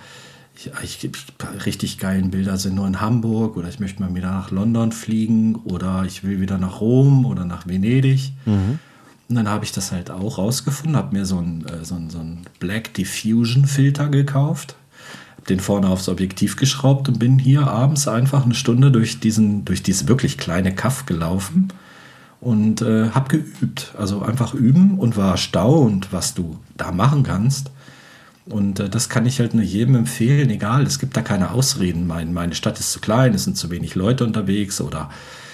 [SPEAKER 3] ich, ich, richtig geilen Bilder sind nur in Hamburg oder ich möchte mal wieder nach London fliegen oder ich will wieder nach Rom oder nach Venedig. Und dann habe ich das halt auch rausgefunden, habe mir so einen äh, so einen- so einen Black Diffusion Filter gekauft, habe den vorne aufs Objektiv geschraubt und bin hier abends einfach eine Stunde durch diesen, durch dieses wirklich kleine Kaff gelaufen und äh, habe geübt. Also einfach üben und war erstaunt, was du da machen kannst. Und äh, das kann ich halt nur jedem empfehlen, egal, es gibt da keine Ausreden. Mein, meine Stadt ist zu klein, es sind zu wenig Leute unterwegs oder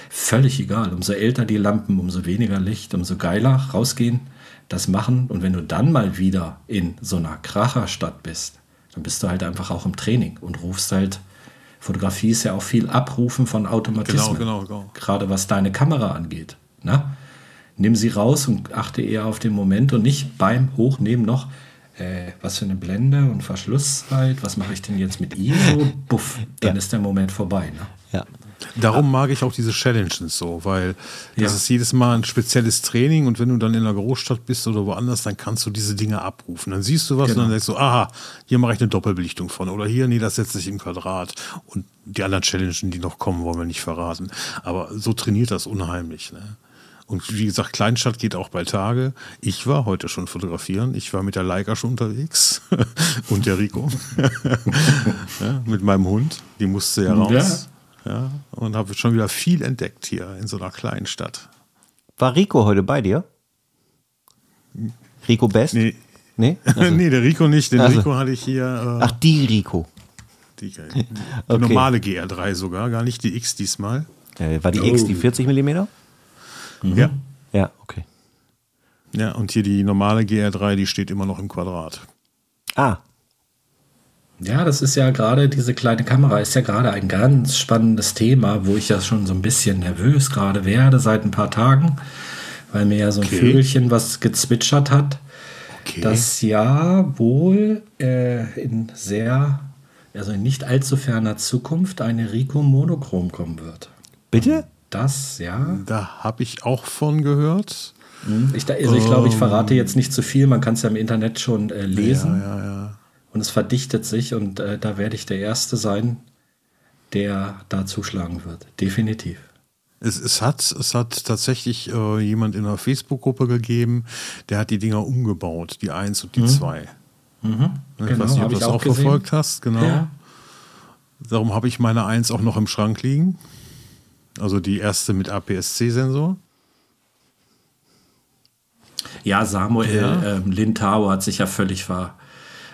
[SPEAKER 3] völlig egal. Umso älter die Lampen, umso weniger Licht, umso geiler rausgehen, das machen. Und wenn du dann mal wieder in so einer Kracherstadt bist, dann bist du halt einfach auch im Training und rufst halt, Fotografie ist ja auch viel Abrufen von Automatismen.
[SPEAKER 2] Genau, genau, genau.
[SPEAKER 3] Gerade was deine Kamera angeht. Ne? Nimm sie raus und achte eher auf den Moment und nicht beim Hochnehmen noch, äh, was für eine Blende und Verschlusszeit, was mache ich denn jetzt mit ISO? Buff, dann
[SPEAKER 1] Ja.
[SPEAKER 3] ist der Moment vorbei. Ne?
[SPEAKER 1] Ja.
[SPEAKER 2] Darum mag ich auch diese Challenges so, weil das
[SPEAKER 3] Ja.
[SPEAKER 2] ist jedes Mal ein spezielles Training und wenn du dann in einer Großstadt bist oder woanders, dann kannst du diese Dinge abrufen. Dann siehst du was
[SPEAKER 3] Genau.
[SPEAKER 2] und dann denkst du, aha, hier mache ich eine Doppelbelichtung von oder hier, nee, das setze ich im Quadrat. Und die anderen Challenges, die noch kommen, wollen wir nicht verraten. Aber so trainiert das unheimlich. Ne? Und wie gesagt, Kleinstadt geht auch bei Tage. Ich war heute schon fotografieren. Ich war mit der Leica schon unterwegs und der Rico ja, mit meinem Hund. Die musste ja raus. Ja, und habe schon wieder viel entdeckt hier in so einer kleinen Stadt.
[SPEAKER 1] War Rico heute bei dir? Rico Best?
[SPEAKER 2] Nee,
[SPEAKER 1] Nee?
[SPEAKER 2] nee der Rico nicht. Den
[SPEAKER 1] Also.
[SPEAKER 2] Rico hatte ich hier. Äh,
[SPEAKER 1] Ach, die Rico.
[SPEAKER 2] die, die
[SPEAKER 1] Okay.
[SPEAKER 2] normale GR3 sogar, gar nicht die X diesmal.
[SPEAKER 1] Äh, war die X die 40 mm?
[SPEAKER 2] Ja.
[SPEAKER 1] Ja, okay.
[SPEAKER 2] Ja, und hier die normale GR3, die steht immer noch im Quadrat.
[SPEAKER 1] Ah,
[SPEAKER 3] Ja, das ist ja gerade, diese kleine Kamera ist ja gerade ein ganz spannendes Thema, wo ich ja schon so ein bisschen nervös gerade werde seit ein paar Tagen, weil mir ja so ein
[SPEAKER 2] Okay.
[SPEAKER 3] Vögelchen was gezwitschert hat,
[SPEAKER 2] Okay.
[SPEAKER 3] dass ja wohl äh, in sehr, also in nicht allzu ferner Zukunft eine Rico Monochrom kommen wird.
[SPEAKER 1] bitte?
[SPEAKER 3] Das, ja.
[SPEAKER 2] da habe ich auch von gehört.
[SPEAKER 3] Ich, da- also ich glaube, ich verrate jetzt nicht zu viel, man kann es ja im Internet schon äh, lesen.
[SPEAKER 2] Ja, ja, ja.
[SPEAKER 3] Und es verdichtet sich und äh, da werde ich der Erste sein, der da zuschlagen wird. Definitiv.
[SPEAKER 2] Es, es, hat, es hat tatsächlich äh, jemand in einer Facebook-Gruppe gegeben, der hat die Dinger umgebaut, die 1 und die 2.
[SPEAKER 3] Mhm.
[SPEAKER 2] Ich
[SPEAKER 3] Genau,
[SPEAKER 2] weiß nicht, ob du
[SPEAKER 3] ich
[SPEAKER 2] das
[SPEAKER 3] auch
[SPEAKER 2] auch verfolgt hast, genau. Darum habe ich meine 1 auch noch im Schrank liegen. Also die erste mit APS-C-Sensor.
[SPEAKER 3] Ja, Samuel
[SPEAKER 2] Ja.
[SPEAKER 3] Ähm, Lintao hat sich ja völlig ver,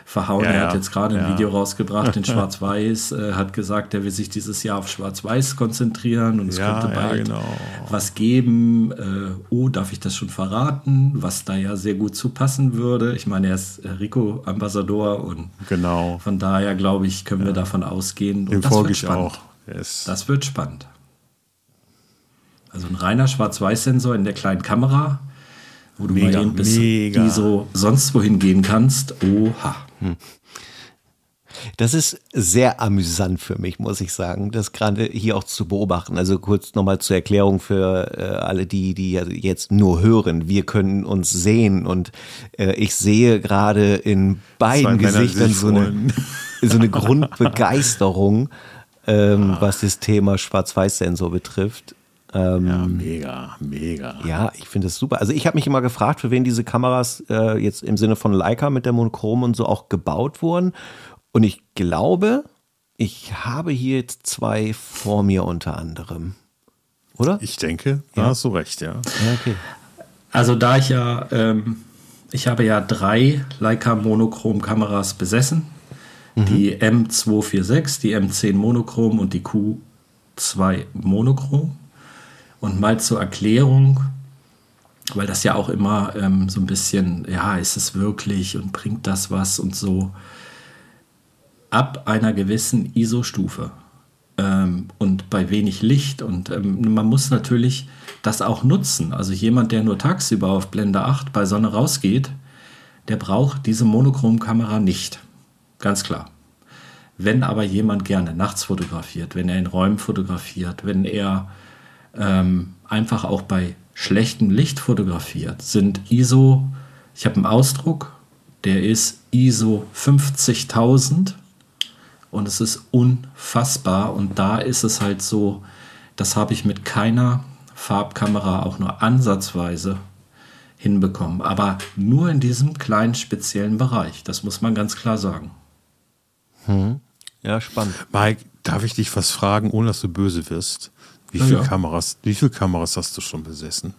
[SPEAKER 3] verhauen.
[SPEAKER 2] Ja,
[SPEAKER 3] er hat jetzt gerade ein
[SPEAKER 2] Ja.
[SPEAKER 3] Video rausgebracht in Schwarz-Weiß, äh, hat gesagt, er will sich dieses Jahr auf Schwarz-Weiß konzentrieren und es
[SPEAKER 2] Ja,
[SPEAKER 3] könnte bald
[SPEAKER 2] genau.
[SPEAKER 3] was geben. Äh, oh, darf ich das schon verraten? Was da ja sehr gut zu passen würde. Ich meine, er ist äh, Rico-Ambassador und
[SPEAKER 2] Genau.
[SPEAKER 3] von daher, glaube ich, können wir davon ausgehen.
[SPEAKER 2] Dem
[SPEAKER 3] Und das
[SPEAKER 2] folge
[SPEAKER 3] wird
[SPEAKER 2] ich
[SPEAKER 3] spannend.
[SPEAKER 2] auch. Yes.
[SPEAKER 3] Das wird spannend. Also ein reiner Schwarz-Weiß-Sensor in der kleinen Kamera, wo du
[SPEAKER 2] Mega,
[SPEAKER 3] mal bis
[SPEAKER 2] mega.
[SPEAKER 3] ISO sonst wohin gehen kannst. Oha.
[SPEAKER 1] Das ist sehr amüsant für mich, muss ich sagen, das gerade hier auch zu beobachten. Also kurz nochmal zur Erklärung für äh, alle, die, die jetzt nur hören. Wir können uns sehen und äh, ich sehe gerade in beiden Gesichtern so eine, so eine Grundbegeisterung, ähm, ah. was das Thema Schwarz-Weiß-Sensor betrifft.
[SPEAKER 2] Ähm, ja, mega, mega.
[SPEAKER 1] Ja, ich finde das super. Also ich habe mich immer gefragt, für wen diese Kameras äh, jetzt im Sinne von Leica mit der Monochrom und so auch gebaut wurden. Und ich glaube, ich habe hier jetzt zwei vor mir unter anderem. Oder?
[SPEAKER 2] Ich denke, da ja. hast du recht, ja. ja okay.
[SPEAKER 3] Also da ich ja, ähm, ich habe ja drei Leica Monochrom Kameras besessen. Mhm. Die M246, die M10 Monochrom und die Q2 Monochrom. Und mal zur Erklärung, weil das ja auch immer ähm, so ein bisschen, ja, ist es wirklich und bringt das was und so. Ab einer gewissen ISO-Stufe ähm, und bei wenig Licht und ähm, man muss natürlich das auch nutzen. Also jemand, der nur tagsüber auf Blende 8 bei Sonne rausgeht, der braucht diese Monochromkamera nicht. Ganz klar. Wenn aber jemand gerne nachts fotografiert, wenn er in Räumen fotografiert, wenn er ähm, einfach auch bei schlechtem Licht fotografiert, sind ISO, ich habe einen Ausdruck, der ist ISO 50.000 und es ist unfassbar und da ist es halt so, das habe ich mit keiner Farbkamera auch nur ansatzweise hinbekommen, aber nur in diesem kleinen speziellen Bereich, das muss man ganz klar sagen.
[SPEAKER 1] Hm. Ja, spannend.
[SPEAKER 2] Mike, darf ich dich was fragen, ohne dass du böse wirst? Wie viele, ja. Kameras, wie viele Kameras hast du schon besessen?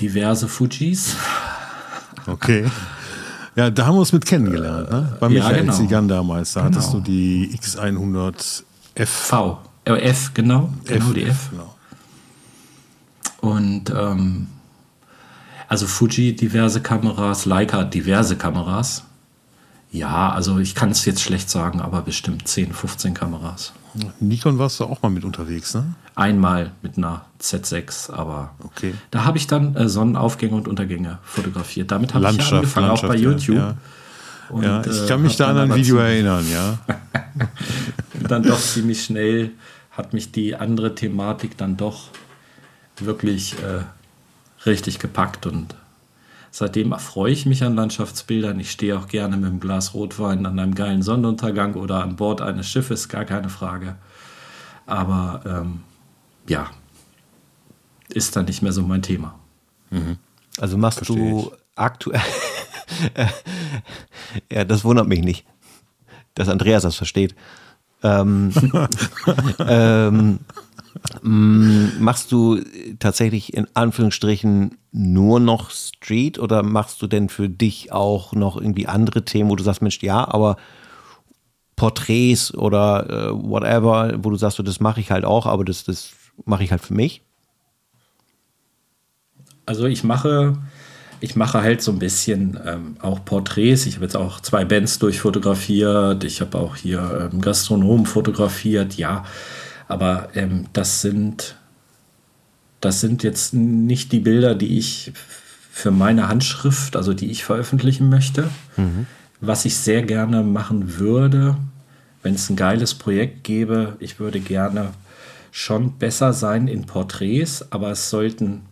[SPEAKER 3] Diverse Fujis.
[SPEAKER 2] Okay. Ja, da haben wir uns mit kennengelernt, ne? Bei Michael ja, genau. Zigan damals. Da genau. hattest du die X100 F.
[SPEAKER 3] V. Äh, F, genau. Genau, F, die F. Genau. Und ähm, also Fuji diverse Kameras, Leica diverse Kameras. Ja, also ich kann es jetzt schlecht sagen, aber bestimmt 10, 15 Kameras.
[SPEAKER 2] Nikon warst du auch mal mit unterwegs, ne?
[SPEAKER 3] Einmal mit einer Z6, aber okay. da habe ich dann äh, Sonnenaufgänge und Untergänge fotografiert. Damit habe ich ja angefangen, auch bei YouTube. Ja,
[SPEAKER 2] Und, ja ich kann mich äh, da an ein Video erinnern, ja.
[SPEAKER 3] dann doch ziemlich schnell hat mich die andere Thematik dann doch wirklich äh, richtig gepackt und Seitdem erfreue ich mich an Landschaftsbildern. Ich stehe auch gerne mit einem Glas Rotwein an einem geilen Sonnenuntergang oder an Bord eines Schiffes, gar keine Frage. Aber ähm, ja, ist dann nicht mehr so mein Thema.
[SPEAKER 1] Mhm. Also machst Versteh du aktuell. ja, das wundert mich nicht, dass Andreas das versteht. Ähm, ähm, machst du tatsächlich in Anführungsstrichen nur noch Street oder machst du denn für dich auch noch irgendwie andere Themen, wo du sagst, Mensch, ja, aber Porträts oder äh, whatever, wo du sagst, das mache ich halt auch, aber das, das mache ich halt für mich?
[SPEAKER 3] Also ich mache, ich mache halt so ein bisschen ähm, auch Porträts. Ich habe jetzt auch zwei Bands durchfotografiert. Ich habe auch hier ähm, Gastronomen fotografiert. Ja, aber ähm, das sind das sind jetzt nicht die Bilder, die ich für meine Handschrift, also die ich veröffentlichen möchte. Mhm. Was ich sehr gerne machen würde, wenn es ein geiles Projekt gäbe, ich würde gerne schon besser sein in Porträts, aber es sollten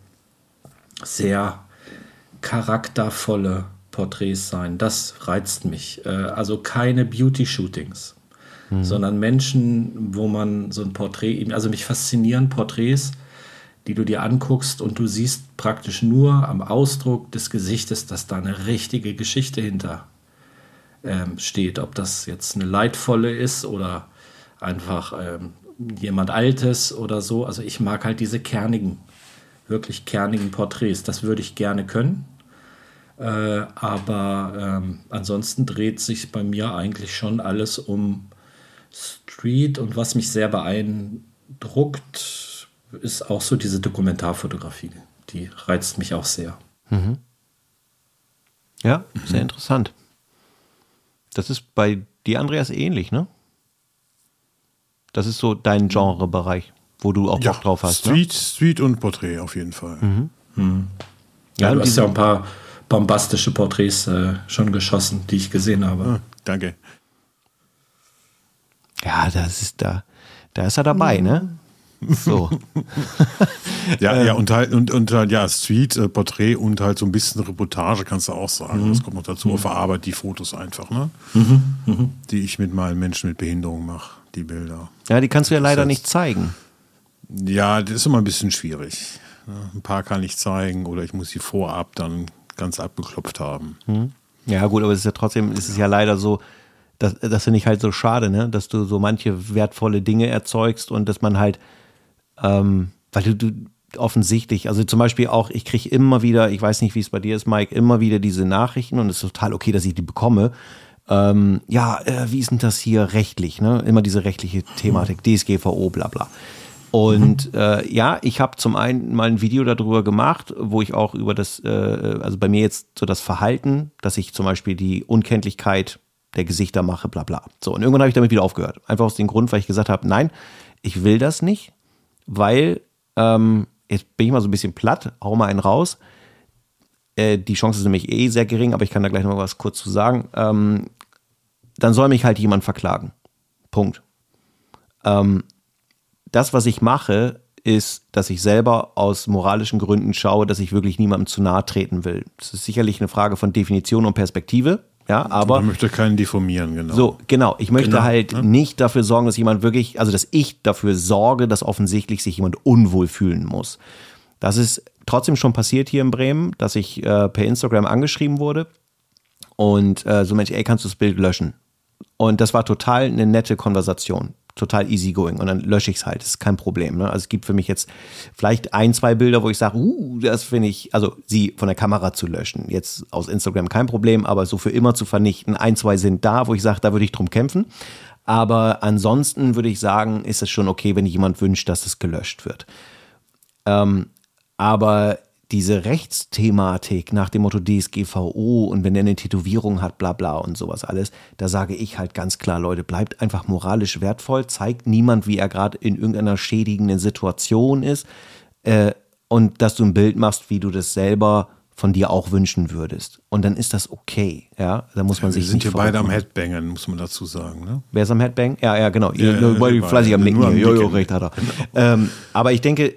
[SPEAKER 3] sehr charaktervolle Porträts sein. Das reizt mich. Äh, also keine Beauty-Shootings mhm. sondern Menschen, wo man so ein Porträt, also mich faszinieren Porträts, die du dir anguckst und du siehst praktisch nur am Ausdruck des Gesichtes, dass da eine richtige Geschichte hinter ähm, steht. Ob das jetzt eine leidvolle ist oder einfach ähm, jemand Altes oder so. Also ich mag halt diese kernigen, wirklich kernigen Porträts. Das würde ich gerne können. Äh, aber ähm, ansonsten dreht sich bei mir eigentlich schon alles um Street und was mich sehr beeindruckt, ist auch so diese Dokumentarfotografie. Die reizt mich auch sehr. Mhm.
[SPEAKER 1] Ja, sehr mhm. interessant. Das ist bei dir, Andreas, ähnlich, ne? Das ist so dein Genrebereich, wo du auch ja, Bock drauf hast.
[SPEAKER 2] Ne? Street, ne? Street und Porträt auf jeden Fall. Mhm.
[SPEAKER 3] Mhm. Ja, ja, du hast ja ein paar, bombastische Porträts äh, schon geschossen, die ich gesehen habe. Ah,
[SPEAKER 2] danke.
[SPEAKER 1] Ja, das ist da, da ist er dabei, ne? So.
[SPEAKER 2] ja, ja, und halt, und, und halt, ja, Street, äh, Porträt und halt so ein bisschen Reportage kannst du auch sagen. Mhm. Das kommt noch dazu. Mhm. Arbeit die Fotos einfach, ne? Mhm. Mhm. Die ich mit meinen Menschen mit Behinderung mache, die Bilder.
[SPEAKER 1] Ja, die kannst du ja leider heißt, nicht zeigen.
[SPEAKER 2] Ja, das ist immer ein bisschen schwierig. Ein paar kann ich zeigen oder ich muss sie vorab dann ganz abgeklopft haben.
[SPEAKER 1] Mhm. Ja, gut, aber es ist ja trotzdem, es ist ja leider so, das, das finde ich halt so schade, ne? dass du so manche wertvolle Dinge erzeugst und dass man halt, ähm, weil du, du offensichtlich, also zum Beispiel auch, ich kriege immer wieder, ich weiß nicht, wie es bei dir ist, Mike, immer wieder diese Nachrichten und es ist total okay, dass ich die bekomme. Ähm, ja, äh, wie ist denn das hier rechtlich? Ne? Immer diese rechtliche Thematik, DSGVO, bla bla. Und mhm. äh, ja, ich habe zum einen mal ein Video darüber gemacht, wo ich auch über das, äh, also bei mir jetzt so das Verhalten, dass ich zum Beispiel die Unkenntlichkeit der Gesichter mache, bla bla. So, und irgendwann habe ich damit wieder aufgehört. Einfach aus dem Grund, weil ich gesagt habe, nein, ich will das nicht, weil, ähm, jetzt bin ich mal so ein bisschen platt, hau mal einen raus. Äh, die Chance ist nämlich eh sehr gering, aber ich kann da gleich noch was kurz zu sagen. Ähm, dann soll mich halt jemand verklagen. Punkt. Ähm, das, was ich mache, ist, dass ich selber aus moralischen Gründen schaue, dass ich wirklich niemandem zu nahe treten will. Das ist sicherlich eine Frage von Definition und Perspektive. Ja, aber.
[SPEAKER 2] Man möchte keinen diffamieren, genau.
[SPEAKER 1] So, genau. Ich möchte genau, halt ne? nicht dafür sorgen, dass jemand wirklich, also dass ich dafür sorge, dass offensichtlich sich jemand unwohl fühlen muss. Das ist trotzdem schon passiert hier in Bremen, dass ich äh, per Instagram angeschrieben wurde und äh, so Mensch, ey, kannst du das Bild löschen? Und das war total eine nette Konversation total easygoing und dann lösche ich es halt. Das ist kein Problem. Ne? Also es gibt für mich jetzt vielleicht ein, zwei Bilder, wo ich sage, uh, das finde ich, also sie von der Kamera zu löschen. Jetzt aus Instagram kein Problem, aber so für immer zu vernichten. Ein, zwei sind da, wo ich sage, da würde ich drum kämpfen. Aber ansonsten würde ich sagen, ist es schon okay, wenn jemand wünscht, dass es gelöscht wird. Ähm, aber diese Rechtsthematik nach dem Motto DSGVO und wenn der eine Tätowierung hat, bla bla und sowas alles, da sage ich halt ganz klar, Leute, bleibt einfach moralisch wertvoll, zeigt niemand, wie er gerade in irgendeiner schädigenden Situation ist äh, und dass du ein Bild machst, wie du das selber von dir auch wünschen würdest. Und dann ist das okay, ja. Da muss man ja, sich.
[SPEAKER 2] Wir sind hier beide am Headbangen, muss man dazu sagen. Ne?
[SPEAKER 1] Wer ist am Headbang? Ja, ja, genau. Ja, ja, fleißig am Nicken. Jojo, recht hat er. Genau. Ähm, aber ich denke,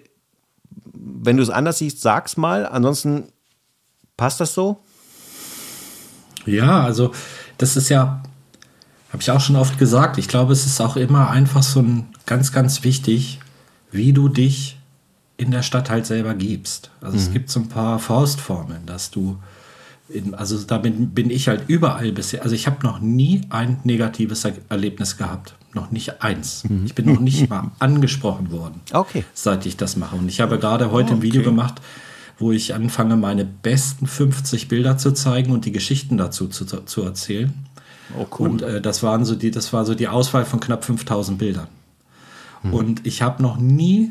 [SPEAKER 1] wenn du es anders siehst, sag's mal. Ansonsten passt das so?
[SPEAKER 3] Ja, also das ist ja, habe ich auch schon oft gesagt. Ich glaube, es ist auch immer einfach so ein ganz, ganz wichtig, wie du dich in der Stadt halt selber gibst. Also mhm. es gibt so ein paar Faustformeln, dass du in, also da bin, bin ich halt überall bisher. Also ich habe noch nie ein negatives Erlebnis gehabt. Noch nicht eins. Mhm. Ich bin noch nicht mal angesprochen worden,
[SPEAKER 1] okay.
[SPEAKER 3] seit ich das mache. Und ich habe gerade heute okay. ein Video gemacht, wo ich anfange, meine besten 50 Bilder zu zeigen und die Geschichten dazu zu, zu erzählen. Oh, cool. Und äh, das, waren so die, das war so die Auswahl von knapp 5000 Bildern. Mhm. Und ich habe noch nie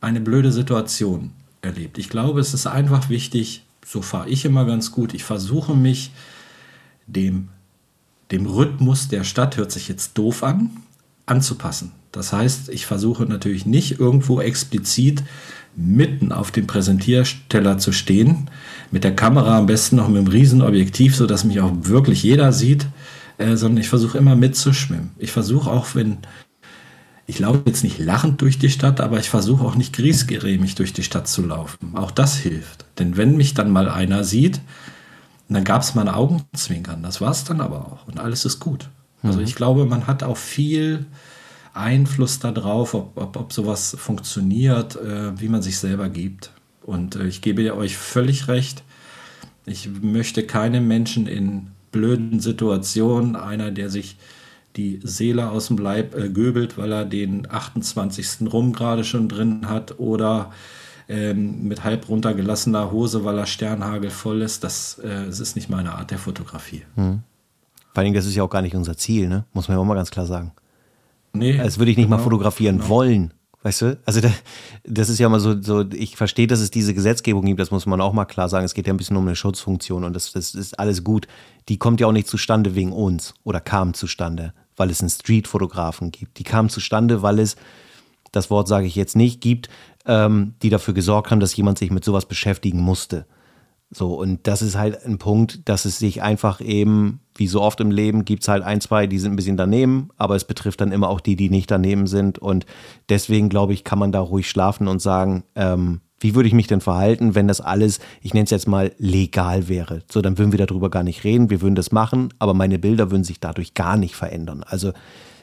[SPEAKER 3] eine blöde Situation erlebt. Ich glaube, es ist einfach wichtig, so fahre ich immer ganz gut. Ich versuche mich dem, dem Rhythmus der Stadt, hört sich jetzt doof an, anzupassen. Das heißt, ich versuche natürlich nicht irgendwo explizit mitten auf dem Präsentiersteller zu stehen, mit der Kamera am besten noch mit einem Riesenobjektiv, sodass mich auch wirklich jeder sieht, äh, sondern ich versuche immer mitzuschwimmen. Ich versuche auch, wenn ich laufe jetzt nicht lachend durch die Stadt, aber ich versuche auch nicht griesgrämig durch die Stadt zu laufen. Auch das hilft. Denn wenn mich dann mal einer sieht, dann gab es mal ein Augenzwinkern. Das war es dann aber auch. Und alles ist gut. Also mhm. ich glaube, man hat auch viel Einfluss darauf, ob, ob, ob sowas funktioniert, äh, wie man sich selber gibt. Und äh, ich gebe euch völlig recht. Ich möchte keine Menschen in blöden Situationen, einer, der sich die Seele aus dem Leib äh, göbelt, weil er den 28. Rum gerade schon drin hat oder ähm, mit halb runtergelassener Hose, weil er Sternhagel voll ist. Das, äh, das ist nicht meine Art der Fotografie.
[SPEAKER 1] Hm. Vor allem, das ist ja auch gar nicht unser Ziel, ne? muss man ja auch mal ganz klar sagen. Nee. Das würde ich nicht genau, mal fotografieren genau. wollen. Weißt du? Also da, das ist ja mal so, so, ich verstehe, dass es diese Gesetzgebung gibt, das muss man auch mal klar sagen. Es geht ja ein bisschen um eine Schutzfunktion und das, das ist alles gut. Die kommt ja auch nicht zustande wegen uns oder kam zustande, weil es einen Streetfotografen gibt. Die kam zustande, weil es, das Wort sage ich jetzt nicht, gibt, ähm, die dafür gesorgt haben, dass jemand sich mit sowas beschäftigen musste. So, und das ist halt ein Punkt, dass es sich einfach eben, wie so oft im Leben, gibt es halt ein, zwei, die sind ein bisschen daneben, aber es betrifft dann immer auch die, die nicht daneben sind. Und deswegen, glaube ich, kann man da ruhig schlafen und sagen, ähm, wie würde ich mich denn verhalten, wenn das alles, ich nenne es jetzt mal, legal wäre? So, dann würden wir darüber gar nicht reden, wir würden das machen, aber meine Bilder würden sich dadurch gar nicht verändern. Also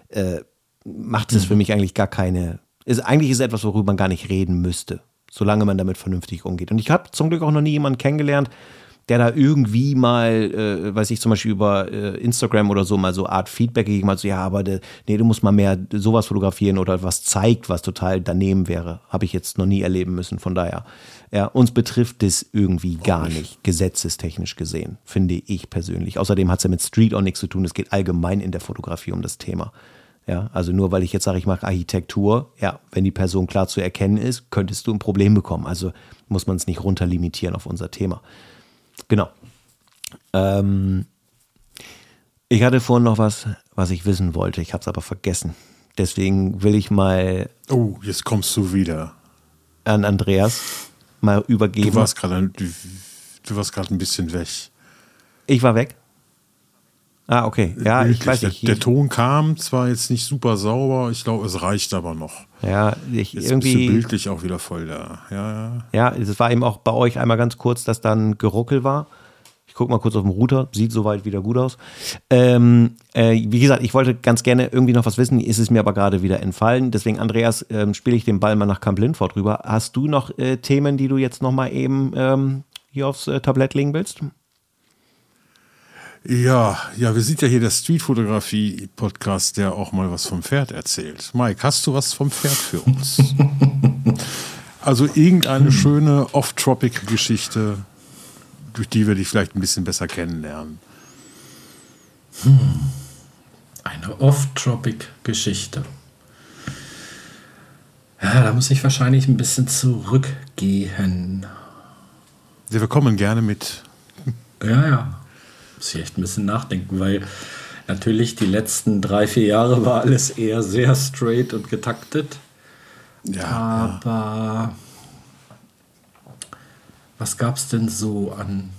[SPEAKER 1] äh, macht es mhm. für mich eigentlich gar keine, ist, eigentlich ist es etwas, worüber man gar nicht reden müsste solange man damit vernünftig umgeht. Und ich habe zum Glück auch noch nie jemanden kennengelernt, der da irgendwie mal, äh, weiß ich, zum Beispiel über äh, Instagram oder so mal so Art Feedback gegeben hat, so ja, aber de, nee, du musst mal mehr sowas fotografieren oder was zeigt, was total daneben wäre. Habe ich jetzt noch nie erleben müssen. Von daher, ja, uns betrifft das irgendwie gar nicht, gesetzestechnisch gesehen, finde ich persönlich. Außerdem hat es ja mit Street auch nichts zu tun. Es geht allgemein in der Fotografie um das Thema. Ja, also nur weil ich jetzt sage, ich mache Architektur, ja, wenn die Person klar zu erkennen ist, könntest du ein Problem bekommen. Also muss man es nicht runterlimitieren auf unser Thema. Genau. Ähm, ich hatte vorhin noch was, was ich wissen wollte. Ich habe es aber vergessen. Deswegen will ich mal.
[SPEAKER 2] Oh, jetzt kommst du wieder.
[SPEAKER 1] An Andreas mal übergeben.
[SPEAKER 2] Du warst gerade du, du warst gerade ein bisschen weg.
[SPEAKER 1] Ich war weg. Ah, okay. Ja, ich weiß nicht.
[SPEAKER 2] Der, der, Ton kam zwar jetzt nicht super sauber, ich glaube, es reicht aber noch.
[SPEAKER 1] Ja, ich
[SPEAKER 2] jetzt
[SPEAKER 1] irgendwie.
[SPEAKER 2] Bist du bildlich auch wieder voll da. Ja, ja.
[SPEAKER 1] Ja, es war eben auch bei euch einmal ganz kurz, dass dann Geruckel war. Ich gucke mal kurz auf den Router, sieht soweit wieder gut aus. Ähm, äh, wie gesagt, ich wollte ganz gerne irgendwie noch was wissen, ist es mir aber gerade wieder entfallen. Deswegen, Andreas, ähm, spiele ich den Ball mal nach Camp Lindford rüber. Hast du noch äh, Themen, die du jetzt noch mal eben ähm, hier aufs äh, Tablett legen willst?
[SPEAKER 2] Ja, ja, wir sind ja hier der Streetfotografie-Podcast, der auch mal was vom Pferd erzählt. Mike, hast du was vom Pferd für uns? also irgendeine schöne Off-Tropic-Geschichte, durch die wir dich vielleicht ein bisschen besser kennenlernen.
[SPEAKER 3] Hm. Eine Off-Tropic-Geschichte. Ja, da muss ich wahrscheinlich ein bisschen zurückgehen.
[SPEAKER 2] Ja, wir kommen gerne mit.
[SPEAKER 3] Ja, ja muss ich echt ein bisschen nachdenken, weil natürlich die letzten drei, vier Jahre war alles eher sehr straight und getaktet. Ja. Aber was gab es denn so an.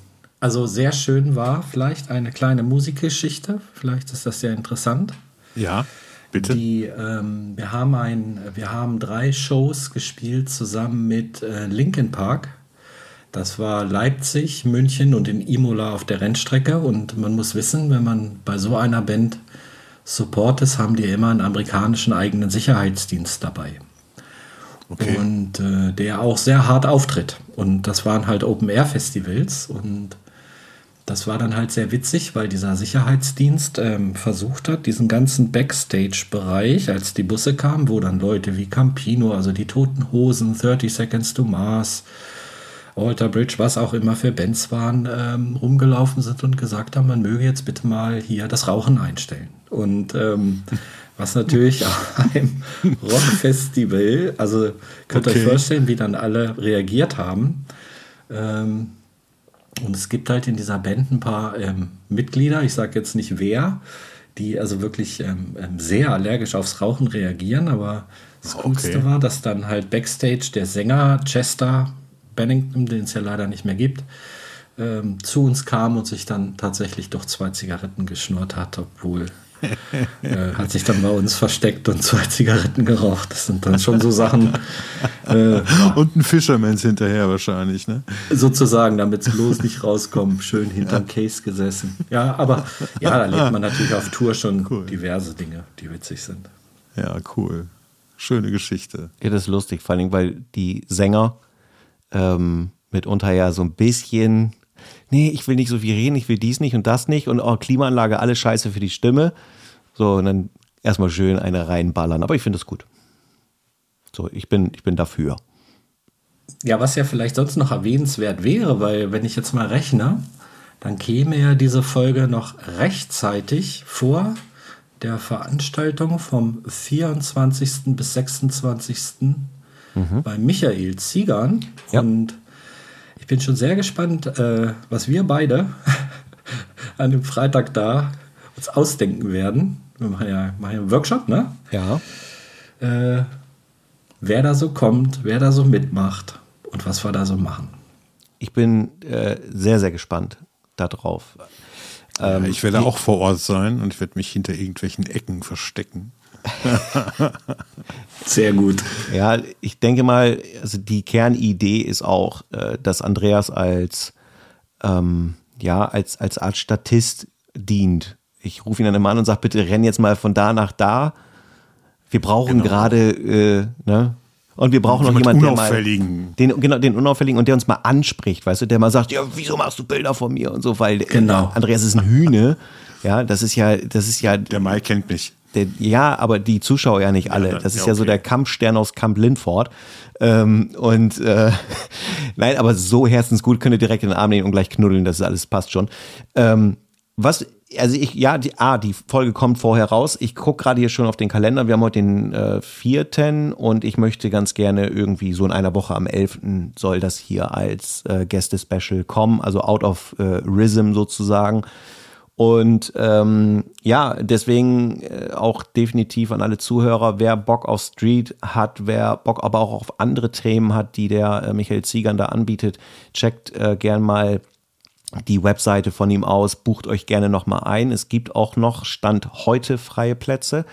[SPEAKER 3] Also sehr schön war vielleicht eine kleine Musikgeschichte. Vielleicht ist das sehr interessant.
[SPEAKER 2] Ja, bitte.
[SPEAKER 3] Die, ähm, wir, haben ein, wir haben drei Shows gespielt zusammen mit äh, Linkin Park. Das war Leipzig, München und in Imola auf der Rennstrecke. Und man muss wissen, wenn man bei so einer Band Support ist, haben die immer einen amerikanischen eigenen Sicherheitsdienst dabei. Okay. Und äh, der auch sehr hart auftritt. Und das waren halt Open-Air-Festivals. Und das war dann halt sehr witzig, weil dieser Sicherheitsdienst ähm, versucht hat, diesen ganzen Backstage-Bereich, als die Busse kamen, wo dann Leute wie Campino, also die Toten Hosen, 30 Seconds to Mars, Alter Bridge, was auch immer für Bands waren, ähm, rumgelaufen sind und gesagt haben, man möge jetzt bitte mal hier das Rauchen einstellen. Und ähm, was natürlich einem Rockfestival, also könnt ihr okay. euch vorstellen, wie dann alle reagiert haben. Ähm, und es gibt halt in dieser Band ein paar ähm, Mitglieder, ich sage jetzt nicht wer, die also wirklich ähm, ähm, sehr allergisch aufs Rauchen reagieren, aber das Coolste okay. war, dass dann halt Backstage der Sänger Chester Bennington, den es ja leider nicht mehr gibt, ähm, zu uns kam und sich dann tatsächlich doch zwei Zigaretten geschnurrt hat, obwohl äh, hat sich dann bei uns versteckt und zwei Zigaretten geraucht. Das sind dann schon so Sachen.
[SPEAKER 2] Äh, und ein Fishermans hinterher wahrscheinlich, ne?
[SPEAKER 3] Sozusagen, damit es bloß nicht rauskommt, schön hinterm ja. Case gesessen. Ja, aber ja, da lebt man natürlich auf Tour schon cool. diverse Dinge, die witzig sind.
[SPEAKER 2] Ja, cool. Schöne Geschichte.
[SPEAKER 1] Ja, das ist lustig, vor allem, weil die Sänger ähm, mitunter ja so ein bisschen, nee, ich will nicht so viel reden, ich will dies nicht und das nicht und auch Klimaanlage, alles scheiße für die Stimme. So, und dann erstmal schön eine reinballern. Aber ich finde es gut. So, ich bin, ich bin dafür.
[SPEAKER 3] Ja, was ja vielleicht sonst noch erwähnenswert wäre, weil wenn ich jetzt mal rechne, dann käme ja diese Folge noch rechtzeitig vor der Veranstaltung vom 24. bis 26 mhm. bei Michael Ziegern. Ja. Und ich bin schon sehr gespannt, äh, was wir beide an dem Freitag da uns ausdenken werden. Wir machen ja, machen ja einen Workshop, ne?
[SPEAKER 1] Ja.
[SPEAKER 3] Äh, wer da so kommt, wer da so mitmacht und was wir da so machen.
[SPEAKER 1] ich bin äh, sehr, sehr gespannt darauf.
[SPEAKER 2] Ähm, ja, ich werde auch vor Ort sein und ich werde mich hinter irgendwelchen Ecken verstecken.
[SPEAKER 3] Sehr gut.
[SPEAKER 1] Ja, ich denke mal, also die Kernidee ist auch, äh, dass Andreas als ähm, ja als als Art Statist dient. Ich rufe ihn dann immer an und sage, bitte renn jetzt mal von da nach da. Wir brauchen genau. gerade, äh, ne? Und wir brauchen noch jemanden, der mal den, genau, den unauffälligen und der uns mal anspricht, weißt du, der mal sagt, ja, wieso machst du Bilder von mir und so, weil genau. Andreas ist ein Hühne. Ja, das ist ja, das ist ja.
[SPEAKER 2] Der Mai kennt mich.
[SPEAKER 1] Der, ja, aber die Zuschauer ja nicht alle. Ja, das ist ja, okay. ja so der Kampfstern aus Camp Lindford. Ähm, und äh, nein, aber so herzensgut könnt ihr direkt in den Arm nehmen und gleich knuddeln, das ist alles passt schon. Ähm, was, also ich, ja, die, ah, die Folge kommt vorher raus. Ich gucke gerade hier schon auf den Kalender. Wir haben heute den äh, vierten und ich möchte ganz gerne irgendwie so in einer Woche am 11. soll das hier als äh, Gäste-Special kommen, also out of äh, Rhythm sozusagen. Und ähm, ja, deswegen äh, auch definitiv an alle Zuhörer, wer Bock auf Street hat, wer Bock aber auch auf andere Themen hat, die der äh, Michael Ziegern da anbietet, checkt äh, gern mal die Webseite von ihm aus, bucht euch gerne nochmal ein. Es gibt auch noch Stand heute freie Plätze.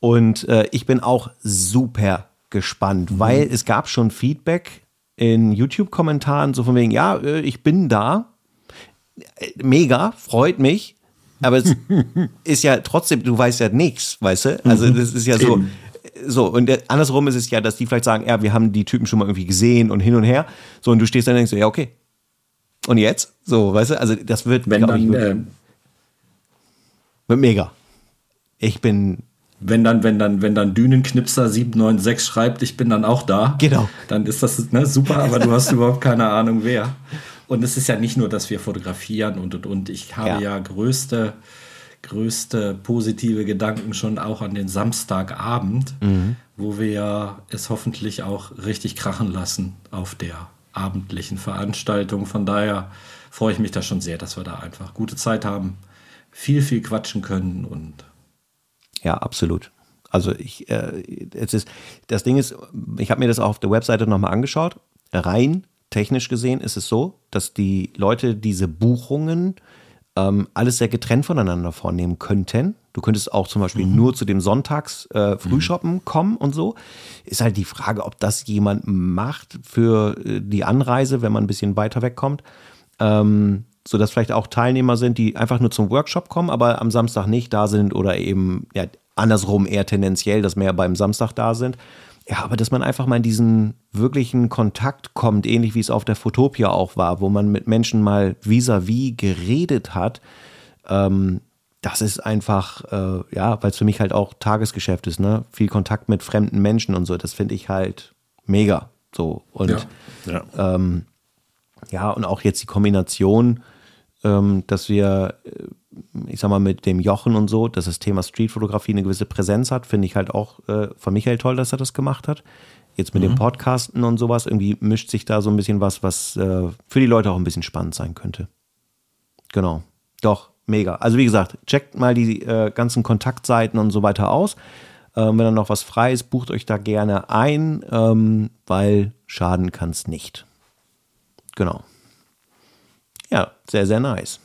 [SPEAKER 1] Und äh, ich bin auch super gespannt, mhm. weil es gab schon Feedback in YouTube-Kommentaren, so von wegen, ja, äh, ich bin da. Äh, mega, freut mich aber es ist ja trotzdem, du weißt ja nichts, weißt du? Also das ist ja so. So, und andersrum ist es ja, dass die vielleicht sagen, ja, wir haben die Typen schon mal irgendwie gesehen und hin und her. So, und du stehst dann und denkst so, ja, okay. Und jetzt? So, weißt du, also das wird,
[SPEAKER 3] Wenn dann, ich, wird, äh,
[SPEAKER 1] wird mega. Ich bin
[SPEAKER 3] wenn dann, wenn dann, wenn dann Dünenknipser 796 schreibt, ich bin dann auch da.
[SPEAKER 1] Genau.
[SPEAKER 3] Dann ist das ne, super, aber du hast überhaupt keine Ahnung wer. Und es ist ja nicht nur, dass wir fotografieren und und und. Ich habe ja, ja größte, größte positive Gedanken schon auch an den Samstagabend, mhm. wo wir es hoffentlich auch richtig krachen lassen auf der abendlichen Veranstaltung. Von daher freue ich mich da schon sehr, dass wir da einfach gute Zeit haben, viel, viel quatschen können und
[SPEAKER 1] ja, absolut. Also ich, äh, es ist, das Ding ist, ich habe mir das auch auf der Webseite nochmal angeschaut. Rein technisch gesehen ist es so, dass die Leute diese Buchungen ähm, alles sehr getrennt voneinander vornehmen könnten. Du könntest auch zum Beispiel mhm. nur zu dem Sonntags äh, Frühshoppen mhm. kommen und so. Ist halt die Frage, ob das jemand macht für äh, die Anreise, wenn man ein bisschen weiter wegkommt. Ähm, so dass vielleicht auch Teilnehmer sind, die einfach nur zum Workshop kommen, aber am Samstag nicht da sind oder eben ja, andersrum eher tendenziell, dass mehr beim Samstag da sind. Ja, aber dass man einfach mal in diesen wirklichen Kontakt kommt, ähnlich wie es auf der Fotopia auch war, wo man mit Menschen mal vis-à-vis -vis geredet hat, ähm, das ist einfach, äh, ja, weil es für mich halt auch Tagesgeschäft ist, ne? Viel Kontakt mit fremden Menschen und so, das finde ich halt mega. So. Und ja, ja. Ähm, ja, und auch jetzt die Kombination, ähm, dass wir äh, ich sag mal, mit dem Jochen und so, dass das Thema Streetfotografie eine gewisse Präsenz hat, finde ich halt auch äh, von Michael toll, dass er das gemacht hat. Jetzt mit mhm. dem Podcasten und sowas, irgendwie mischt sich da so ein bisschen was, was äh, für die Leute auch ein bisschen spannend sein könnte. Genau. Doch, mega. Also wie gesagt, checkt mal die äh, ganzen Kontaktseiten und so weiter aus. Ähm, wenn da noch was frei ist, bucht euch da gerne ein, ähm, weil schaden kann es nicht. Genau. Ja, sehr, sehr nice.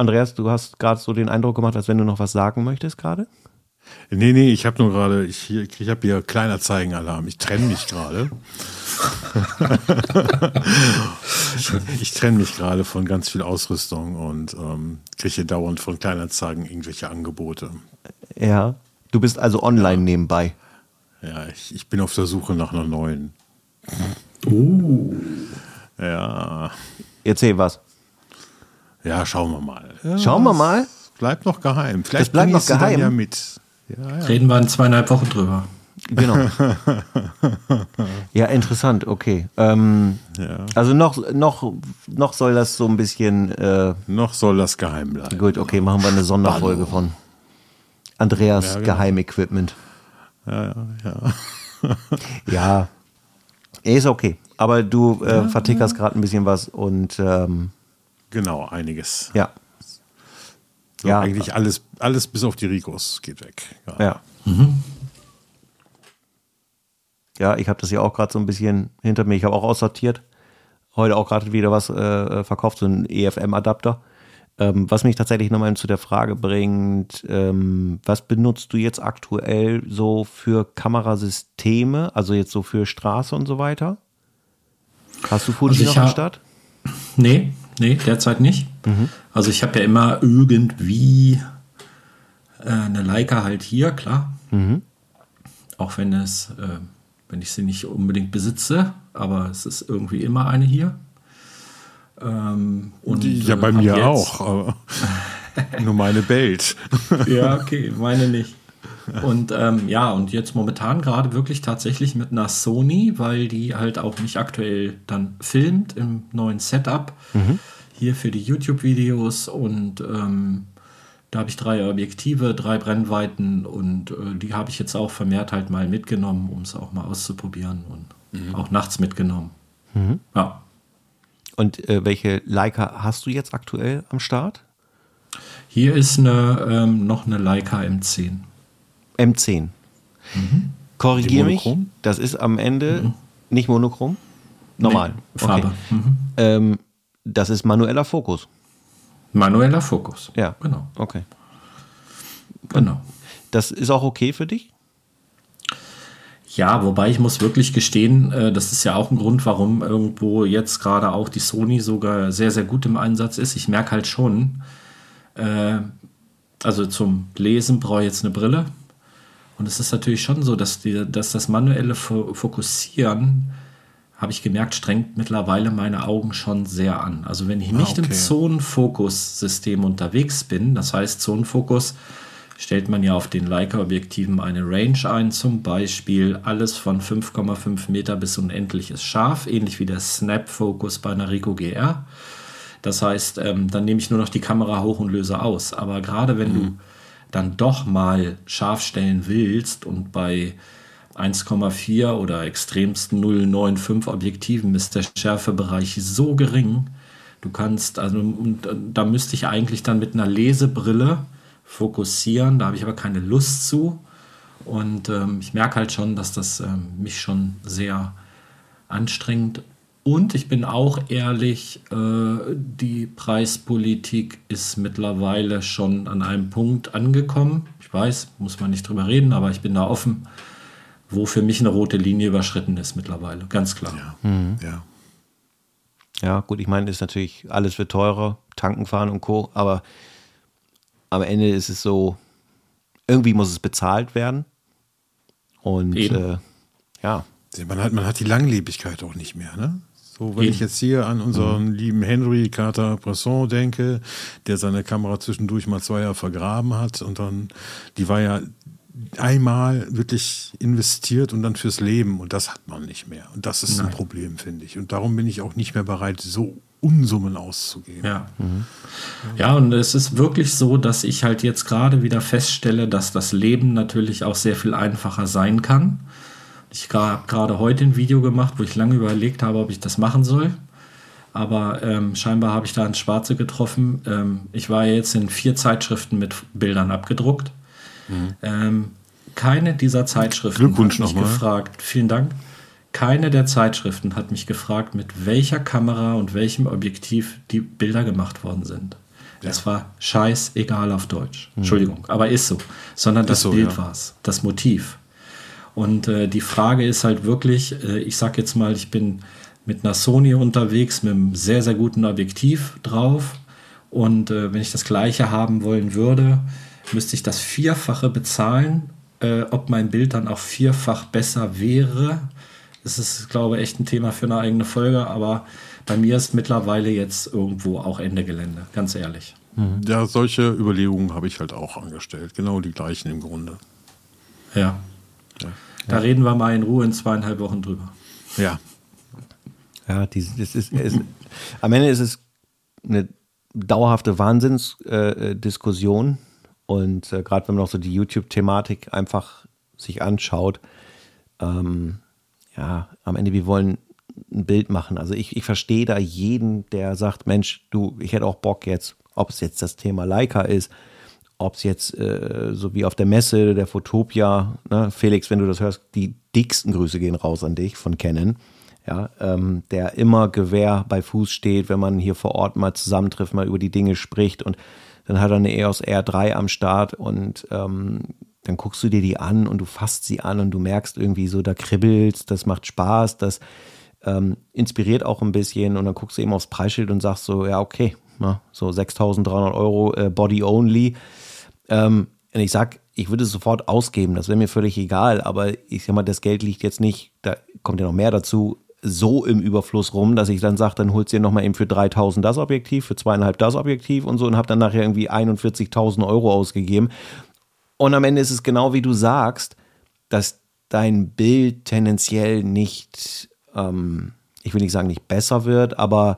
[SPEAKER 1] Andreas, du hast gerade so den Eindruck gemacht, als wenn du noch was sagen möchtest gerade.
[SPEAKER 2] Nee, nee, ich habe nur gerade, ich, ich habe hier kleiner Zeigenalarm. Ich trenne mich gerade. ich, ich trenne mich gerade von ganz viel Ausrüstung und ähm, kriege dauernd von Kleinanzeigen irgendwelche Angebote.
[SPEAKER 1] Ja, du bist also online ja. nebenbei.
[SPEAKER 2] Ja, ich, ich bin auf der Suche nach einer neuen.
[SPEAKER 1] Uh.
[SPEAKER 2] Ja.
[SPEAKER 1] Erzähl was.
[SPEAKER 2] Ja, schauen wir mal.
[SPEAKER 1] Ja, schauen wir mal.
[SPEAKER 2] Bleibt noch geheim.
[SPEAKER 1] Vielleicht das bleibt noch geheim.
[SPEAKER 2] ja mit.
[SPEAKER 3] Ja, ja. Reden wir in zweieinhalb Wochen drüber.
[SPEAKER 1] Genau. ja, interessant, okay. Ähm, ja. Also noch, noch, noch soll das so ein bisschen. Äh,
[SPEAKER 2] noch soll das geheim bleiben.
[SPEAKER 1] Gut, okay, machen wir eine Sonderfolge von Andreas ja, genau. Geheimequipment.
[SPEAKER 2] Ja, ja, ja.
[SPEAKER 1] ja, ist okay. Aber du äh, vertickerst gerade ein bisschen was und ähm,
[SPEAKER 2] Genau, einiges.
[SPEAKER 1] Ja.
[SPEAKER 2] So, ja. Eigentlich alles, alles bis auf die Ricos geht weg.
[SPEAKER 1] Ja. Ja, mhm. ja ich habe das ja auch gerade so ein bisschen hinter mir. Ich habe auch aussortiert. heute auch gerade wieder was äh, verkauft, so ein EFM-Adapter. Ähm, was mich tatsächlich nochmal zu der Frage bringt, ähm, was benutzt du jetzt aktuell so für Kamerasysteme, also jetzt so für Straße und so weiter? Hast du Fuji
[SPEAKER 3] Also
[SPEAKER 1] noch am Start?
[SPEAKER 3] Nee, nee, derzeit nicht.
[SPEAKER 1] Mhm.
[SPEAKER 3] Also ich habe ja immer irgendwie äh, eine Leica halt hier, klar.
[SPEAKER 1] Mhm.
[SPEAKER 3] Auch wenn es, äh, wenn ich sie nicht unbedingt besitze, aber es ist irgendwie immer eine hier. Ähm, und,
[SPEAKER 2] ja,
[SPEAKER 3] äh,
[SPEAKER 2] bei
[SPEAKER 3] hab
[SPEAKER 2] mir auch. Aber nur meine bellt.
[SPEAKER 3] Ja, okay, meine nicht. Und ähm, ja, und jetzt momentan gerade wirklich tatsächlich mit einer Sony, weil die halt auch mich aktuell dann filmt im neuen Setup. Hier für die YouTube-Videos und ähm, da habe ich drei Objektive, drei Brennweiten und äh, die habe ich jetzt auch vermehrt halt mal mitgenommen, um es auch mal auszuprobieren und auch nachts mitgenommen. Ja.
[SPEAKER 1] Und äh, welche Leica hast du jetzt aktuell am Start?
[SPEAKER 3] Hier ist eine, ähm, noch eine Leica M10.
[SPEAKER 1] M10. Korrigier mich,
[SPEAKER 2] monochrom?
[SPEAKER 1] das ist am Ende nicht monochrom? Normal.
[SPEAKER 3] Nee, Farbe.
[SPEAKER 1] Okay.
[SPEAKER 3] Mhm.
[SPEAKER 1] Ähm, das ist manueller Fokus.
[SPEAKER 3] Manueller Fokus.
[SPEAKER 1] Ja.
[SPEAKER 3] Genau.
[SPEAKER 1] Okay.
[SPEAKER 3] Genau.
[SPEAKER 1] Das ist auch okay für dich?
[SPEAKER 3] Ja, wobei ich muss wirklich gestehen, äh, das ist ja auch ein Grund, warum irgendwo jetzt gerade auch die Sony sogar sehr, sehr gut im Einsatz ist. Ich merke halt schon, äh, also zum Lesen brauche ich jetzt eine Brille. Und es ist natürlich schon so, dass, die, dass das manuelle Fo- Fokussieren, habe ich gemerkt, strengt mittlerweile meine Augen schon sehr an. Also wenn ich nicht im
[SPEAKER 2] okay.
[SPEAKER 3] Zonenfokus-System unterwegs bin, das heißt Zonenfokus, stellt man ja auf den Leica-Objektiven eine Range ein, zum Beispiel alles von 5,5 Meter bis unendlich ist scharf, ähnlich wie der Snap-Fokus bei einer Ricoh GR. Das heißt, ähm, dann nehme ich nur noch die Kamera hoch und löse aus. Aber gerade wenn du dann doch mal scharf stellen willst und bei 1,4 oder extremsten 0,95 Objektiven ist der Schärfebereich so gering, du kannst, also und, äh, da müsste ich eigentlich dann mit einer Lesebrille fokussieren, da habe ich aber keine Lust zu. Und ähm, ich merke halt schon, dass das ähm, mich schon sehr anstrengend. Und ich bin auch ehrlich, äh, die Preispolitik ist mittlerweile schon an einem Punkt angekommen. Ich weiß, muss man nicht drüber reden, aber ich bin da offen, wo für mich eine rote Linie überschritten ist mittlerweile. Ganz klar.
[SPEAKER 2] Ja.
[SPEAKER 1] Ja, gut, ich meine, ist natürlich, alles wird teurer, tanken fahren und Co., aber am Ende ist es so, irgendwie muss es bezahlt werden. Und äh, ja,
[SPEAKER 2] Man hat, man hat die Langlebigkeit auch nicht mehr, ne? So, wenn
[SPEAKER 3] Eben.
[SPEAKER 2] ich jetzt hier an unseren lieben Henry Carter Bresson denke, der seine Kamera zwischendurch mal zwei Jahre vergraben hat und dann, die war ja einmal wirklich investiert und dann fürs Leben und das hat man nicht mehr. Und das ist ein
[SPEAKER 3] Nein.
[SPEAKER 2] Problem, finde ich. Und darum bin ich auch nicht mehr bereit, so Unsummen auszugeben.
[SPEAKER 3] Ja. Ja, und es ist wirklich so, dass ich halt jetzt gerade wieder feststelle, dass das Leben natürlich auch sehr viel einfacher sein kann. Ich habe gerade heute ein Video gemacht, wo ich lange überlegt habe, ob ich das machen soll. Aber ähm, scheinbar habe ich da ins Schwarze getroffen. Ähm, ich war ja jetzt in vier Zeitschriften mit Bildern abgedruckt. Ähm, keine dieser Zeitschriften
[SPEAKER 2] Glückwunsch
[SPEAKER 3] hat mich
[SPEAKER 2] nochmal.
[SPEAKER 3] gefragt. Vielen Dank. Keine der Zeitschriften hat mich gefragt, mit welcher Kamera und welchem Objektiv die Bilder gemacht worden sind. Es war scheißegal auf Deutsch. Entschuldigung, aber ist so. Sondern das
[SPEAKER 2] so,
[SPEAKER 3] Bild
[SPEAKER 2] ja.
[SPEAKER 3] war es, das Motiv. Und äh, die Frage ist halt wirklich, äh, ich sag jetzt mal, ich bin mit einer Sony unterwegs, mit einem sehr, sehr guten Objektiv drauf. Und äh, wenn ich das gleiche haben wollen würde, müsste ich das Vierfache bezahlen. Äh, ob mein Bild dann auch vierfach besser wäre, das ist, glaube ich, echt ein Thema für eine eigene Folge. Aber bei mir ist mittlerweile jetzt irgendwo auch Ende Gelände, ganz ehrlich.
[SPEAKER 2] Ja, solche Überlegungen habe ich halt auch angestellt. Genau die gleichen im Grunde.
[SPEAKER 3] Ja. Da reden wir mal in Ruhe in zweieinhalb Wochen drüber.
[SPEAKER 2] Ja.
[SPEAKER 1] Ja, die, das ist, es, am Ende ist es eine dauerhafte Wahnsinnsdiskussion. Äh, und äh, gerade wenn man auch so die YouTube-Thematik einfach sich anschaut, ähm, ja, am Ende, wir wollen ein Bild machen. Also ich, ich verstehe da jeden, der sagt, Mensch, du, ich hätte auch Bock jetzt, ob es jetzt das Thema Leica ist, ob es jetzt äh, so wie auf der Messe der Fotopia, ne, Felix, wenn du das hörst, die dicksten Grüße gehen raus an dich von Canon. ja, ähm, der immer Gewehr bei Fuß steht, wenn man hier vor Ort mal zusammentrifft, mal über die Dinge spricht und dann hat er eine EOS R3 am Start und ähm, dann guckst du dir die an und du fasst sie an und du merkst irgendwie so, da kribbelt, das macht Spaß, das ähm, inspiriert auch ein bisschen und dann guckst du eben aufs Preisschild und sagst so, ja, okay, na, so 6.300 Euro äh, Body Only. Ähm, und ich sag, ich würde es sofort ausgeben, das wäre mir völlig egal, aber ich sag mal, das Geld liegt jetzt nicht, da kommt ja noch mehr dazu, so im Überfluss rum, dass ich dann sage, dann holst du dir nochmal eben für 3000 das Objektiv, für zweieinhalb das Objektiv und so und habe dann nachher irgendwie 41.000 Euro ausgegeben. Und am Ende ist es genau wie du sagst, dass dein Bild tendenziell nicht, ähm, ich will nicht sagen nicht besser wird, aber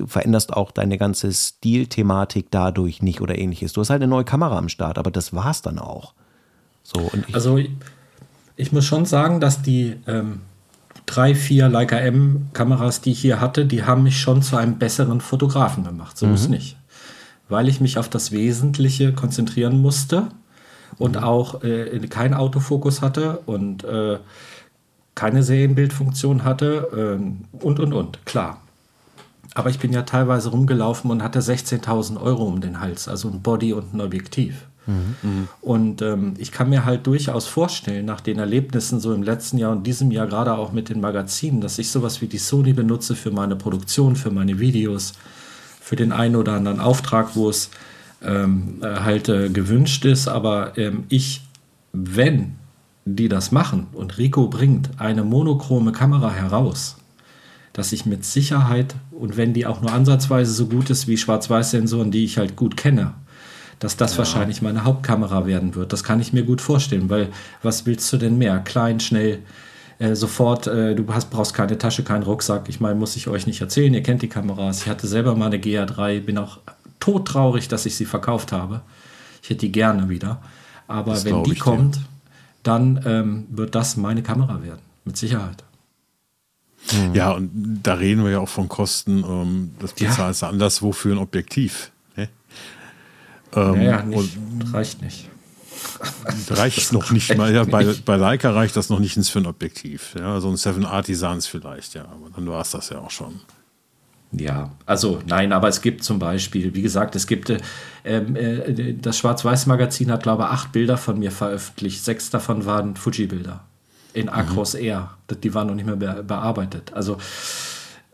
[SPEAKER 1] du veränderst auch deine ganze Stilthematik dadurch nicht oder ähnliches. Du hast halt eine neue Kamera am Start, aber das war's dann auch. So,
[SPEAKER 3] ich also ich muss schon sagen, dass die ähm, drei, vier Leica M-Kameras, die ich hier hatte, die haben mich schon zu einem besseren Fotografen gemacht. So mhm. ist nicht. Weil ich mich auf das Wesentliche konzentrieren musste und mhm. auch äh, keinen Autofokus hatte und äh, keine Serienbildfunktion hatte äh, und und und. Klar. Aber ich bin ja teilweise rumgelaufen und hatte 16.000 Euro um den Hals, also ein Body und ein Objektiv. Mhm. Und ähm, ich kann mir halt durchaus vorstellen, nach den Erlebnissen so im letzten Jahr und diesem Jahr, gerade auch mit den Magazinen, dass ich sowas wie die Sony benutze für meine Produktion, für meine Videos, für den einen oder anderen Auftrag, wo es ähm, äh, halt äh, gewünscht ist. Aber ähm, ich, wenn die das machen und Rico bringt eine monochrome Kamera heraus, dass ich mit Sicherheit und wenn die auch nur ansatzweise so gut ist wie Schwarz-Weiß-Sensoren, die ich halt gut kenne, dass das ja. wahrscheinlich meine Hauptkamera werden wird. Das kann ich mir gut vorstellen, weil was willst du denn mehr? Klein, schnell, äh, sofort, äh, du hast, brauchst keine Tasche, keinen Rucksack. Ich meine, muss ich euch nicht erzählen, ihr kennt die Kameras. Ich hatte selber mal eine GA3, bin auch todtraurig, dass ich sie verkauft habe. Ich hätte die gerne wieder. Aber das wenn die kommt, dir. dann ähm, wird das meine Kamera werden, mit Sicherheit.
[SPEAKER 2] Ja, und da reden wir ja auch von Kosten. Ähm, das bezahlst ja. du anderswo für ein Objektiv.
[SPEAKER 3] Ähm, naja, nicht, reicht nicht.
[SPEAKER 2] Reicht noch nicht mal. Ja, bei, bei Leica reicht das noch nicht ins für ein Objektiv. Ja, so ein Seven Artisans vielleicht, ja. Aber dann war es das ja auch schon.
[SPEAKER 3] Ja, also nein, aber es gibt zum Beispiel, wie gesagt, es gibt, äh, äh, das Schwarz-Weiß-Magazin hat, glaube ich, acht Bilder von mir veröffentlicht. Sechs davon waren Fuji-Bilder in Acros mhm. R. Die waren noch nicht mehr be bearbeitet. Also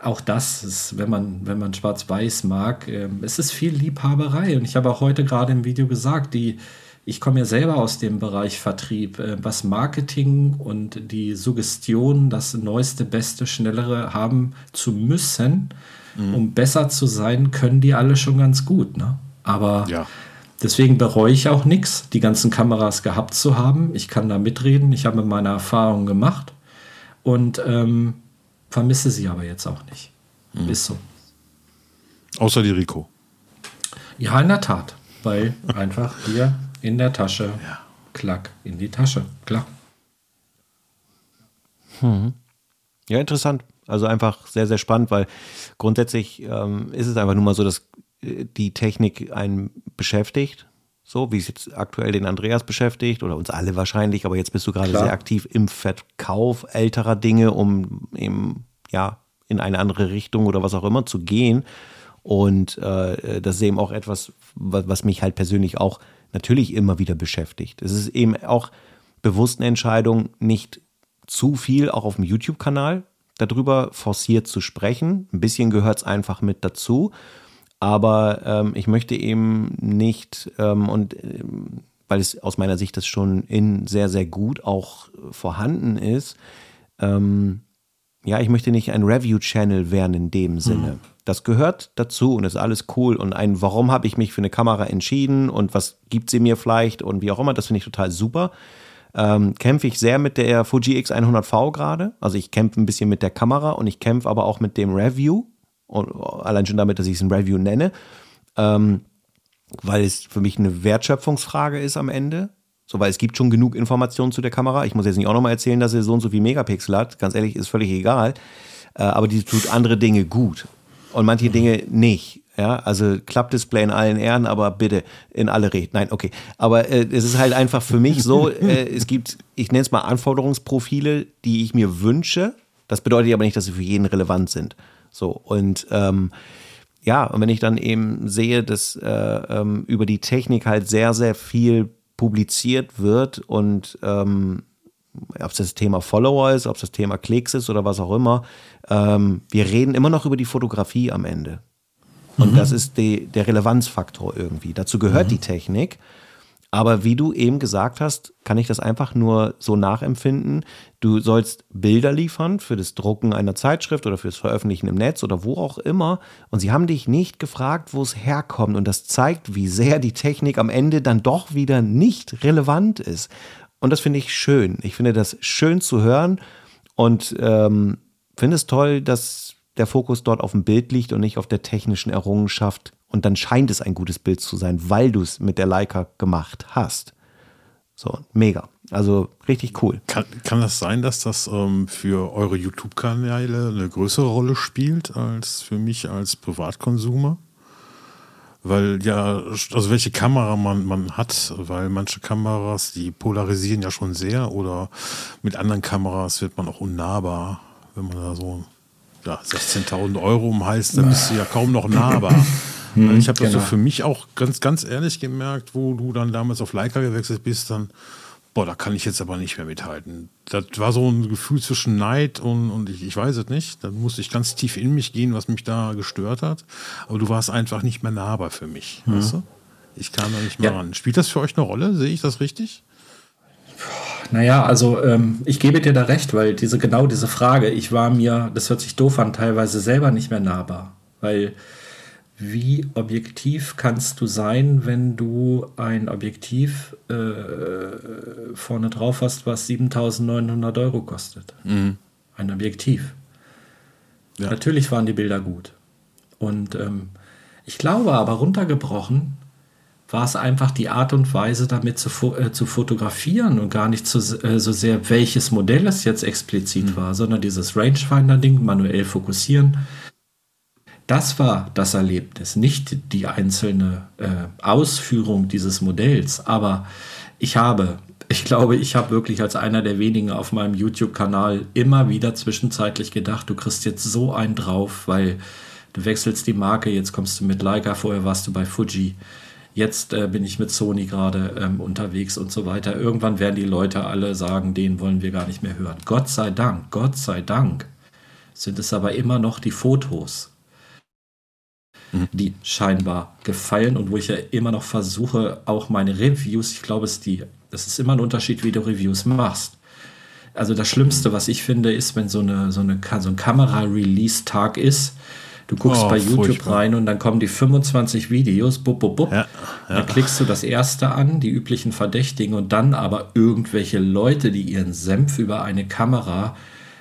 [SPEAKER 3] auch das ist, wenn man, wenn man Schwarz-Weiß mag, äh, es ist viel Liebhaberei. Und ich habe auch heute gerade im Video gesagt, die, ich komme ja selber aus dem Bereich Vertrieb, äh, was Marketing und die Suggestion, das Neueste, Beste, Schnellere haben zu müssen, mhm. um besser zu sein, können die alle schon ganz gut. Ne? Aber ja. Deswegen bereue ich auch nichts, die ganzen Kameras gehabt zu haben. Ich kann da mitreden, ich habe meine Erfahrungen gemacht. Und ähm, vermisse sie aber jetzt auch nicht. Mhm. Ist so.
[SPEAKER 2] Außer die Rico.
[SPEAKER 3] Ja, in der Tat. Weil einfach hier in der Tasche, ja. klack, in die Tasche, klar.
[SPEAKER 1] Hm. Ja, interessant. Also einfach sehr, sehr spannend, weil grundsätzlich ähm, ist es einfach nur mal so, dass die Technik einen beschäftigt. So wie es jetzt aktuell den Andreas beschäftigt oder uns alle wahrscheinlich, aber jetzt bist du gerade sehr aktiv im Verkauf älterer Dinge, um eben ja in eine andere Richtung oder was auch immer zu gehen. Und äh, das ist eben auch etwas, was, was mich halt persönlich auch natürlich immer wieder beschäftigt. Es ist eben auch bewusst eine Entscheidung, nicht zu viel auch auf dem YouTube-Kanal darüber forciert zu sprechen. Ein bisschen gehört es einfach mit dazu. Aber ähm, ich möchte eben nicht, ähm, und ähm, weil es aus meiner Sicht das schon in sehr, sehr gut auch vorhanden ist, ähm, ja, ich möchte nicht ein Review-Channel werden in dem Sinne. Hm. Das gehört dazu und ist alles cool. Und ein, warum habe ich mich für eine Kamera entschieden und was gibt sie mir vielleicht und wie auch immer, das finde ich total super. Ähm, kämpfe ich sehr mit der Fuji X100V gerade. Also ich kämpfe ein bisschen mit der Kamera und ich kämpfe aber auch mit dem Review. Und allein schon damit, dass ich es ein Review nenne. Ähm, weil es für mich eine Wertschöpfungsfrage ist am Ende. So, weil es gibt schon genug Informationen zu der Kamera. Ich muss jetzt nicht auch nochmal erzählen, dass sie so und so viel Megapixel hat. Ganz ehrlich, ist völlig egal. Äh, aber die tut andere Dinge gut und manche Dinge nicht. Ja, also Klappdisplay in allen Ehren, aber bitte in alle Richtungen. Nein, okay. Aber äh, es ist halt einfach für mich so, äh, es gibt, ich nenne es mal Anforderungsprofile, die ich mir wünsche Das bedeutet aber nicht, dass sie für jeden relevant sind. So, und ähm, ja, und wenn ich dann eben sehe, dass äh, ähm, über die Technik halt sehr, sehr viel publiziert wird und ähm, ob es das Thema Follower ist, ob es das Thema Klicks ist oder was auch immer, ähm, wir reden immer noch über die Fotografie am Ende. Und mhm. das ist die, der Relevanzfaktor irgendwie. Dazu gehört mhm. die Technik. Aber wie du eben gesagt hast, kann ich das einfach nur so nachempfinden. Du sollst Bilder liefern für das Drucken einer Zeitschrift oder fürs Veröffentlichen im Netz oder wo auch immer. Und sie haben dich nicht gefragt, wo es herkommt. Und das zeigt, wie sehr die Technik am Ende dann doch wieder nicht relevant ist. Und das finde ich schön. Ich finde das schön zu hören und ähm, finde es toll, dass der Fokus dort auf dem Bild liegt und nicht auf der technischen Errungenschaft und dann scheint es ein gutes Bild zu sein, weil du es mit der Leica gemacht hast. So, mega. Also richtig cool.
[SPEAKER 2] Kann, kann das sein, dass das ähm, für eure YouTube-Kanäle eine größere Rolle spielt als für mich als Privatkonsumer? Weil ja, also welche Kamera man, man hat, weil manche Kameras, die polarisieren ja schon sehr oder mit anderen Kameras wird man auch unnahbar, wenn man da so ja, 16.000 Euro um heißt, dann bist du ja kaum noch nahbar. Hm, ich habe das genau. so für mich auch ganz, ganz ehrlich gemerkt, wo du dann damals auf Leica gewechselt bist, dann, boah, da kann ich jetzt aber nicht mehr mithalten. Das war so ein Gefühl zwischen Neid und, und ich, ich weiß es nicht. Da musste ich ganz tief in mich gehen, was mich da gestört hat. Aber du warst einfach nicht mehr nahbar für mich. Hm. Weißt du? Ich kam da nicht mehr ja. ran. Spielt das für euch eine Rolle? Sehe ich das richtig?
[SPEAKER 3] Naja, also ähm, ich gebe dir da recht, weil diese genau diese Frage, ich war mir, das hört sich doof an, teilweise selber nicht mehr nahbar. Weil wie objektiv kannst du sein, wenn du ein Objektiv äh, vorne drauf hast, was 7900 Euro kostet? Mhm. Ein Objektiv. Ja. Natürlich waren die Bilder gut. Und ähm, ich glaube aber runtergebrochen war es einfach die Art und Weise, damit zu, äh, zu fotografieren und gar nicht zu, äh, so sehr, welches Modell es jetzt explizit mhm. war, sondern dieses Rangefinder-Ding, manuell fokussieren das war das Erlebnis, nicht die einzelne äh, Ausführung dieses Modells. Aber ich habe, ich glaube, ich habe wirklich als einer der wenigen auf meinem YouTube-Kanal immer wieder zwischenzeitlich gedacht, du kriegst jetzt so einen drauf, weil du wechselst die Marke, jetzt kommst du mit Leica, vorher warst du bei Fuji. Jetzt äh, bin ich mit Sony gerade ähm, unterwegs und so weiter. Irgendwann werden die Leute alle sagen, den wollen wir gar nicht mehr hören. Gott sei Dank, Gott sei Dank sind es aber immer noch die Fotos mhm. die scheinbar gefallen und wo ich ja immer noch versuche, auch meine Reviews, ich glaube, es die, das ist immer ein Unterschied, wie du Reviews machst. Also das Schlimmste, was ich finde, ist, wenn so, eine, so, eine, so ein Kamera-Release-Tag ist, Du guckst oh, bei YouTube furchtbar. rein und dann kommen die 25 Videos, bub, bub, bub. Ja, ja. Dann klickst du das erste an, die üblichen Verdächtigen und dann aber irgendwelche Leute, die ihren Senf über eine Kamera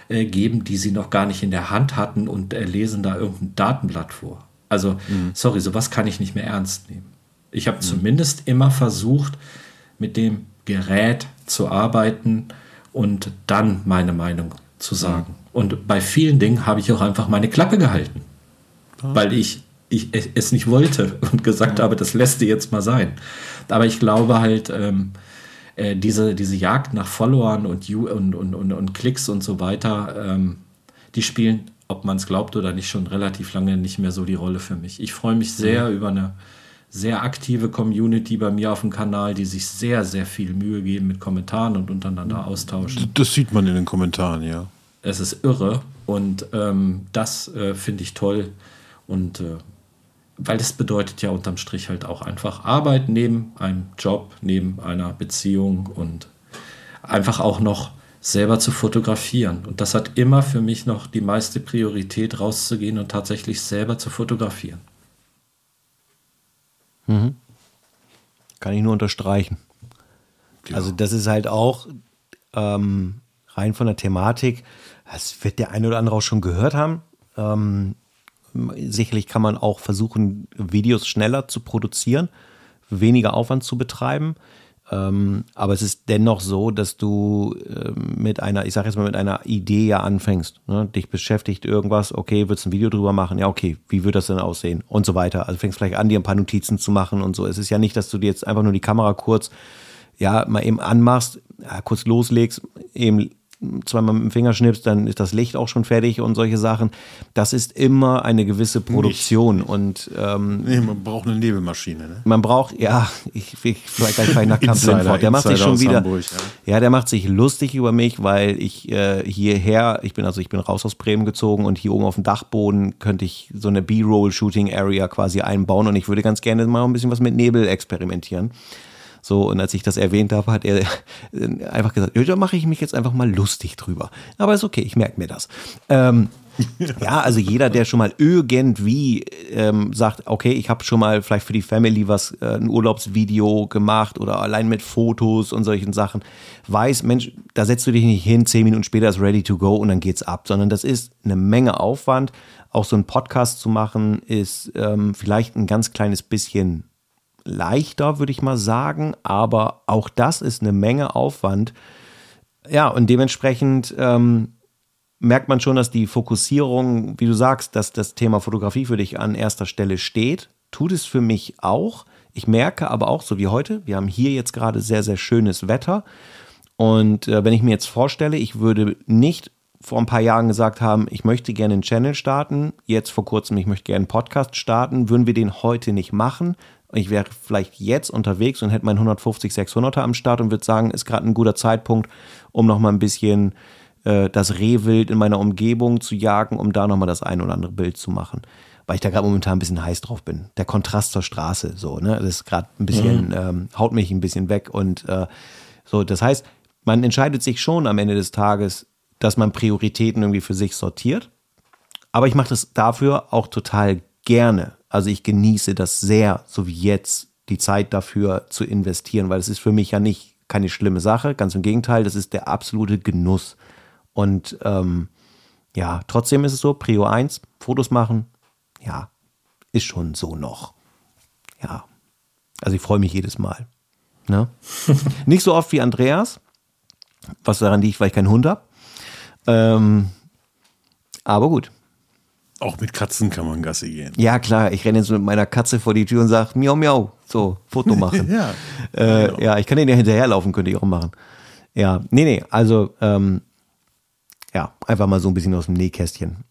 [SPEAKER 3] äh, geben, die sie noch gar nicht in der Hand hatten und äh, lesen da irgendein Datenblatt vor. Also, mhm. sorry, sowas kann ich nicht mehr ernst nehmen. Ich habe mhm. zumindest immer versucht, mit dem Gerät zu arbeiten und dann meine Meinung zu sagen. Mhm. Und bei vielen Dingen habe ich auch einfach meine Klappe gehalten, ah. weil ich, ich es nicht wollte und gesagt habe, das lässt dir jetzt mal sein. Aber ich glaube halt, ähm, äh, diese, diese Jagd nach Followern und, und, und, und, und Klicks und so weiter, ähm, die spielen ob man es glaubt oder nicht, schon relativ lange nicht mehr so die Rolle für mich. Ich freue mich sehr mhm. über eine sehr aktive Community bei mir auf dem Kanal, die sich sehr, sehr viel Mühe geben mit Kommentaren und untereinander austauschen.
[SPEAKER 2] Das sieht man in den Kommentaren, ja.
[SPEAKER 3] Es ist irre und ähm, das äh, finde ich toll und äh, weil das bedeutet ja unterm Strich halt auch einfach Arbeit neben einem Job, neben einer Beziehung und einfach auch noch selber zu fotografieren. Und das hat immer für mich noch die meiste Priorität, rauszugehen und tatsächlich selber zu fotografieren.
[SPEAKER 1] Mhm. Kann ich nur unterstreichen. Ja. Also das ist halt auch ähm, rein von der Thematik, das wird der eine oder andere auch schon gehört haben. Ähm, sicherlich kann man auch versuchen, Videos schneller zu produzieren, weniger Aufwand zu betreiben. Ähm, aber es ist dennoch so, dass du äh, mit einer, ich sage jetzt mal mit einer Idee ja anfängst. Ne? Dich beschäftigt irgendwas, okay, würdest ein Video drüber machen? Ja, okay, wie wird das denn aussehen? Und so weiter. Also fängst vielleicht an, dir ein paar Notizen zu machen und so. Es ist ja nicht, dass du dir jetzt einfach nur die Kamera kurz, ja, mal eben anmachst, ja, kurz loslegst, eben zweimal mit dem Finger schnippst, dann ist das Licht auch schon fertig und solche Sachen. Das ist immer eine gewisse Produktion
[SPEAKER 2] Nicht.
[SPEAKER 1] und ähm,
[SPEAKER 2] nee, man braucht eine Nebelmaschine. Ne?
[SPEAKER 1] man braucht, ja, ich, ich vielleicht gleich nach Kamp. Der macht sich schon wieder,
[SPEAKER 2] Hamburg,
[SPEAKER 1] ja. der macht sich lustig über mich, weil ich äh, hierher, ich bin also ich bin raus aus Bremen gezogen und hier oben auf dem Dachboden könnte ich so eine B-Roll-Shooting-Area quasi einbauen und ich würde ganz gerne mal ein bisschen was mit Nebel experimentieren. So, und als ich das erwähnt habe, hat er einfach gesagt, ja, da mache ich mich jetzt einfach mal lustig drüber. Aber ist okay, ich merke mir das. Ähm, ja, also jeder, der schon mal irgendwie ähm, sagt, okay, ich habe schon mal vielleicht für die Family was, äh, ein Urlaubsvideo gemacht oder allein mit Fotos und solchen Sachen, weiß, Mensch, da setzt du dich nicht hin, zehn Minuten später ist ready to go und dann geht's ab, sondern das ist eine Menge Aufwand. Auch so einen Podcast zu machen, ist ähm, vielleicht ein ganz kleines bisschen leichter, würde ich mal sagen, aber auch das ist eine Menge Aufwand. Ja, und dementsprechend ähm, merkt man schon, dass die Fokussierung, wie du sagst, dass das Thema Fotografie für dich an erster Stelle steht. Tut es für mich auch. Ich merke aber auch, so wie heute, wir haben hier jetzt gerade sehr, sehr schönes Wetter. Und äh, wenn ich mir jetzt vorstelle, ich würde nicht vor ein paar Jahren gesagt haben, ich möchte gerne einen Channel starten, jetzt vor kurzem, ich möchte gerne einen Podcast starten, würden wir den heute nicht machen. Ich wäre vielleicht jetzt unterwegs und hätte meinen 150, 600er am Start und würde sagen, ist gerade ein guter Zeitpunkt, um nochmal ein bisschen äh, das Rehwild in meiner Umgebung zu jagen, um da nochmal das ein oder andere Bild zu machen. Weil ich da gerade momentan ein bisschen heiß drauf bin. Der Kontrast zur Straße, so, ne? Das ist gerade ein bisschen, mhm. ähm, haut mich ein bisschen weg und äh, so, das heißt, man entscheidet sich schon am Ende des Tages, dass man Prioritäten irgendwie für sich sortiert. Aber ich mache das dafür auch total gerne. Also ich genieße das sehr, so wie jetzt, die Zeit dafür zu investieren, weil es ist für mich ja nicht keine schlimme Sache. Ganz im Gegenteil, das ist der absolute Genuss. Und ähm, ja, trotzdem ist es so, Prio 1, Fotos machen, ja, ist schon so noch. Ja, also ich freue mich jedes Mal. Ne? nicht so oft wie Andreas, was daran liegt, weil ich keinen Hund habe. Ähm, aber gut.
[SPEAKER 2] Auch mit Katzen kann man Gassi gehen.
[SPEAKER 1] Ja, klar. Ich renne jetzt mit meiner Katze vor die Tür und sage, miau, miau. So, Foto machen.
[SPEAKER 2] ja,
[SPEAKER 1] äh, genau. ja, ich kann den ja hinterherlaufen, könnte ich auch machen. Ja, nee, nee. Also, ähm, ja, einfach mal so ein bisschen aus dem Nähkästchen.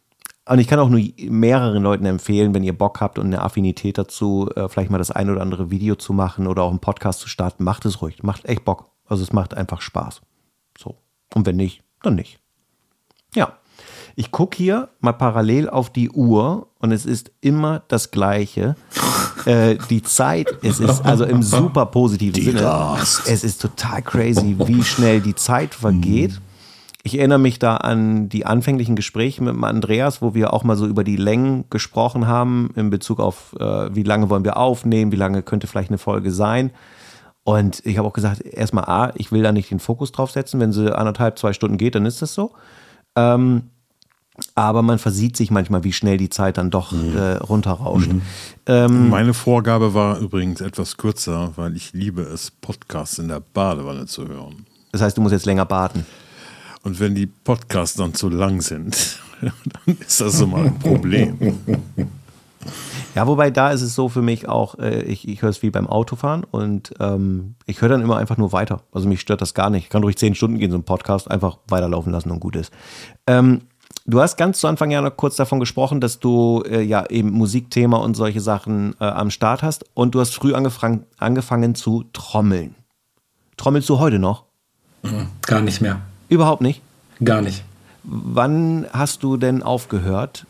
[SPEAKER 1] Und ich kann auch nur mehreren Leuten empfehlen, wenn ihr Bock habt und eine Affinität dazu, äh, vielleicht mal das ein oder andere Video zu machen oder auch einen Podcast zu starten, macht es ruhig. Macht echt Bock. Also es macht einfach Spaß. So. Und wenn nicht, dann nicht. Ja. Ich gucke hier mal parallel auf die Uhr und es ist immer das Gleiche. äh, die Zeit, es ist also im super positiven die Sinne. Rast. Es ist total crazy, wie schnell die Zeit vergeht. Ich erinnere mich da an die anfänglichen Gespräche mit Andreas, wo wir auch mal so über die Längen gesprochen haben in Bezug auf, äh, wie lange wollen wir aufnehmen, wie lange könnte vielleicht eine Folge sein. Und ich habe auch gesagt, erstmal A, ich will da nicht den Fokus drauf setzen. Wenn sie anderthalb, zwei Stunden geht, dann ist das so. Ähm, aber man versieht sich manchmal, wie schnell die Zeit dann doch mhm. äh, runterrauscht. Mhm.
[SPEAKER 2] Ähm, Meine Vorgabe war übrigens etwas kürzer, weil ich liebe es, Podcasts in der Badewanne zu hören.
[SPEAKER 1] Das heißt, du musst jetzt länger baden.
[SPEAKER 2] Und wenn die Podcasts dann zu lang sind, dann ist das immer ein Problem.
[SPEAKER 1] Ja, wobei da ist es so für mich auch, äh, ich, ich höre es wie beim Autofahren und ähm, ich höre dann immer einfach nur weiter. Also mich stört das gar nicht. Ich kann durch zehn Stunden gehen, so ein Podcast einfach weiterlaufen lassen und gut ist. Ähm, du hast ganz zu Anfang ja noch kurz davon gesprochen, dass du äh, ja eben Musikthema und solche Sachen äh, am Start hast und du hast früh angefang, angefangen zu trommeln. Trommelst du heute noch?
[SPEAKER 3] Mhm, gar nicht mehr.
[SPEAKER 1] Überhaupt nicht?
[SPEAKER 3] Gar nicht.
[SPEAKER 1] Wann hast du denn aufgehört?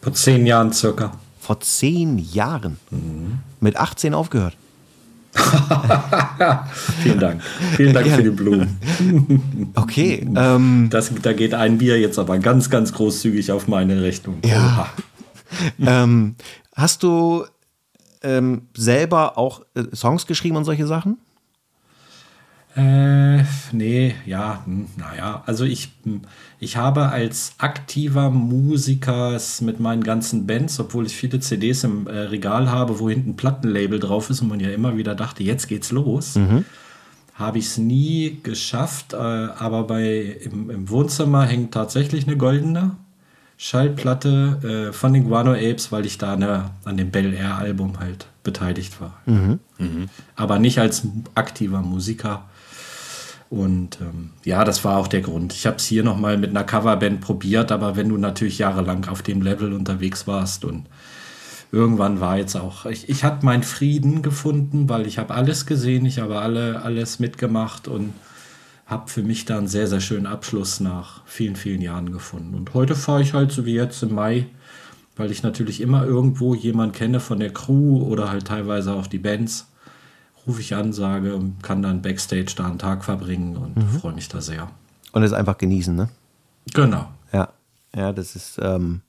[SPEAKER 3] Vor zehn Jahren circa.
[SPEAKER 1] Vor zehn Jahren? Mhm. Mit 18 aufgehört?
[SPEAKER 3] Vielen Dank. Vielen Dank für die Blumen.
[SPEAKER 1] Okay. Ähm,
[SPEAKER 3] das, da geht ein Bier jetzt aber ganz, ganz großzügig auf meine Rechnung.
[SPEAKER 1] Ja. ähm, hast du ähm, selber auch äh, Songs geschrieben und solche Sachen?
[SPEAKER 3] Äh, nee, ja, hm, naja, also ich, hm, ich habe als aktiver Musiker mit meinen ganzen Bands, obwohl ich viele CDs im äh, Regal habe, wo hinten ein Plattenlabel drauf ist und man ja immer wieder dachte, jetzt geht's los, mhm. habe ich es nie geschafft, äh, aber bei, im, im, Wohnzimmer hängt tatsächlich eine goldene Schallplatte äh, von den Guano Apes, weil ich da eine, an dem Bel Air Album halt beteiligt war. Mhm. Mhm. Aber nicht als aktiver Musiker Und ähm, ja, das war auch der Grund. Ich habe es hier nochmal mit einer Coverband probiert, aber wenn du natürlich jahrelang auf dem Level unterwegs warst und irgendwann war jetzt auch, ich, ich hatte meinen Frieden gefunden, weil ich habe alles gesehen, ich habe alle, alles mitgemacht und habe für mich da einen sehr, sehr schönen Abschluss nach vielen, vielen Jahren gefunden. Und heute fahre ich halt so wie jetzt im Mai, weil ich natürlich immer irgendwo jemanden kenne von der Crew oder halt teilweise auch die Bands rufe ich an, sage, kann dann Backstage da einen Tag verbringen und mhm. freue mich da sehr.
[SPEAKER 1] Und es einfach genießen, ne?
[SPEAKER 3] Genau.
[SPEAKER 1] Ja, ja, das ist ähm,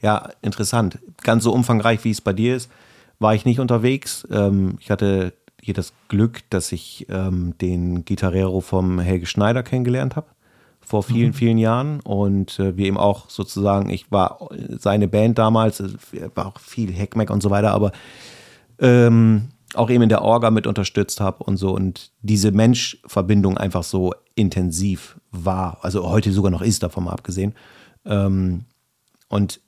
[SPEAKER 1] ja interessant. Ganz so umfangreich, wie es bei dir ist, war ich nicht unterwegs. Ähm, ich hatte hier das Glück, dass ich ähm, den Gitarrero vom Helge Schneider kennengelernt habe vor vielen, mhm. vielen Jahren und äh, wir eben auch sozusagen, ich war seine Band damals, war auch viel Heckmeck und so weiter, aber ähm, auch eben in der Orga mit unterstützt habe und so und diese Mensch-Verbindung einfach so intensiv war, also heute sogar noch ist, davon mal abgesehen. Ähm, und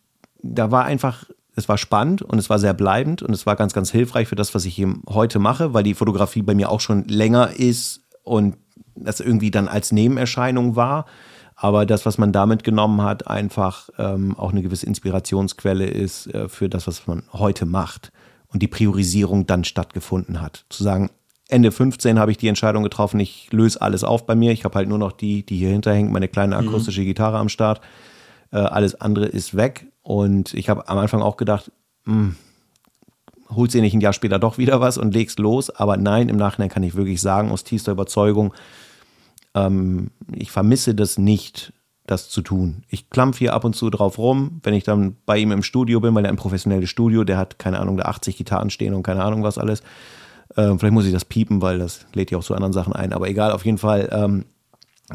[SPEAKER 1] da war einfach, es war spannend und es war sehr bleibend und es war ganz, ganz hilfreich für das, was ich eben heute mache, weil die Fotografie bei mir auch schon länger ist und das irgendwie dann als Nebenerscheinung war. Aber das, was man damit genommen hat, einfach ähm, auch eine gewisse Inspirationsquelle ist äh, für das, was man heute macht und die Priorisierung dann stattgefunden hat. Zu sagen, Ende 15 habe ich die Entscheidung getroffen, ich löse alles auf bei mir. Ich habe halt nur noch die, die hier hinterhängt, meine kleine mhm. akustische Gitarre am Start. Äh, alles andere ist weg. Und ich habe am Anfang auch gedacht, mh, hm, holst dir nicht ein Jahr später doch wieder was und legst los. Aber nein, im Nachhinein kann ich wirklich sagen, aus tiefster Überzeugung, ähm, ich vermisse das nicht, das zu tun. Ich klampfe hier ab und zu drauf rum, wenn ich dann bei ihm im Studio bin, weil er ein professionelles Studio, der hat, keine Ahnung, da 80 Gitarren stehen und keine Ahnung was alles. Ähm, vielleicht muss ich das piepen, weil das lädt ja auch zu anderen Sachen ein. Aber egal, auf jeden Fall, ähm,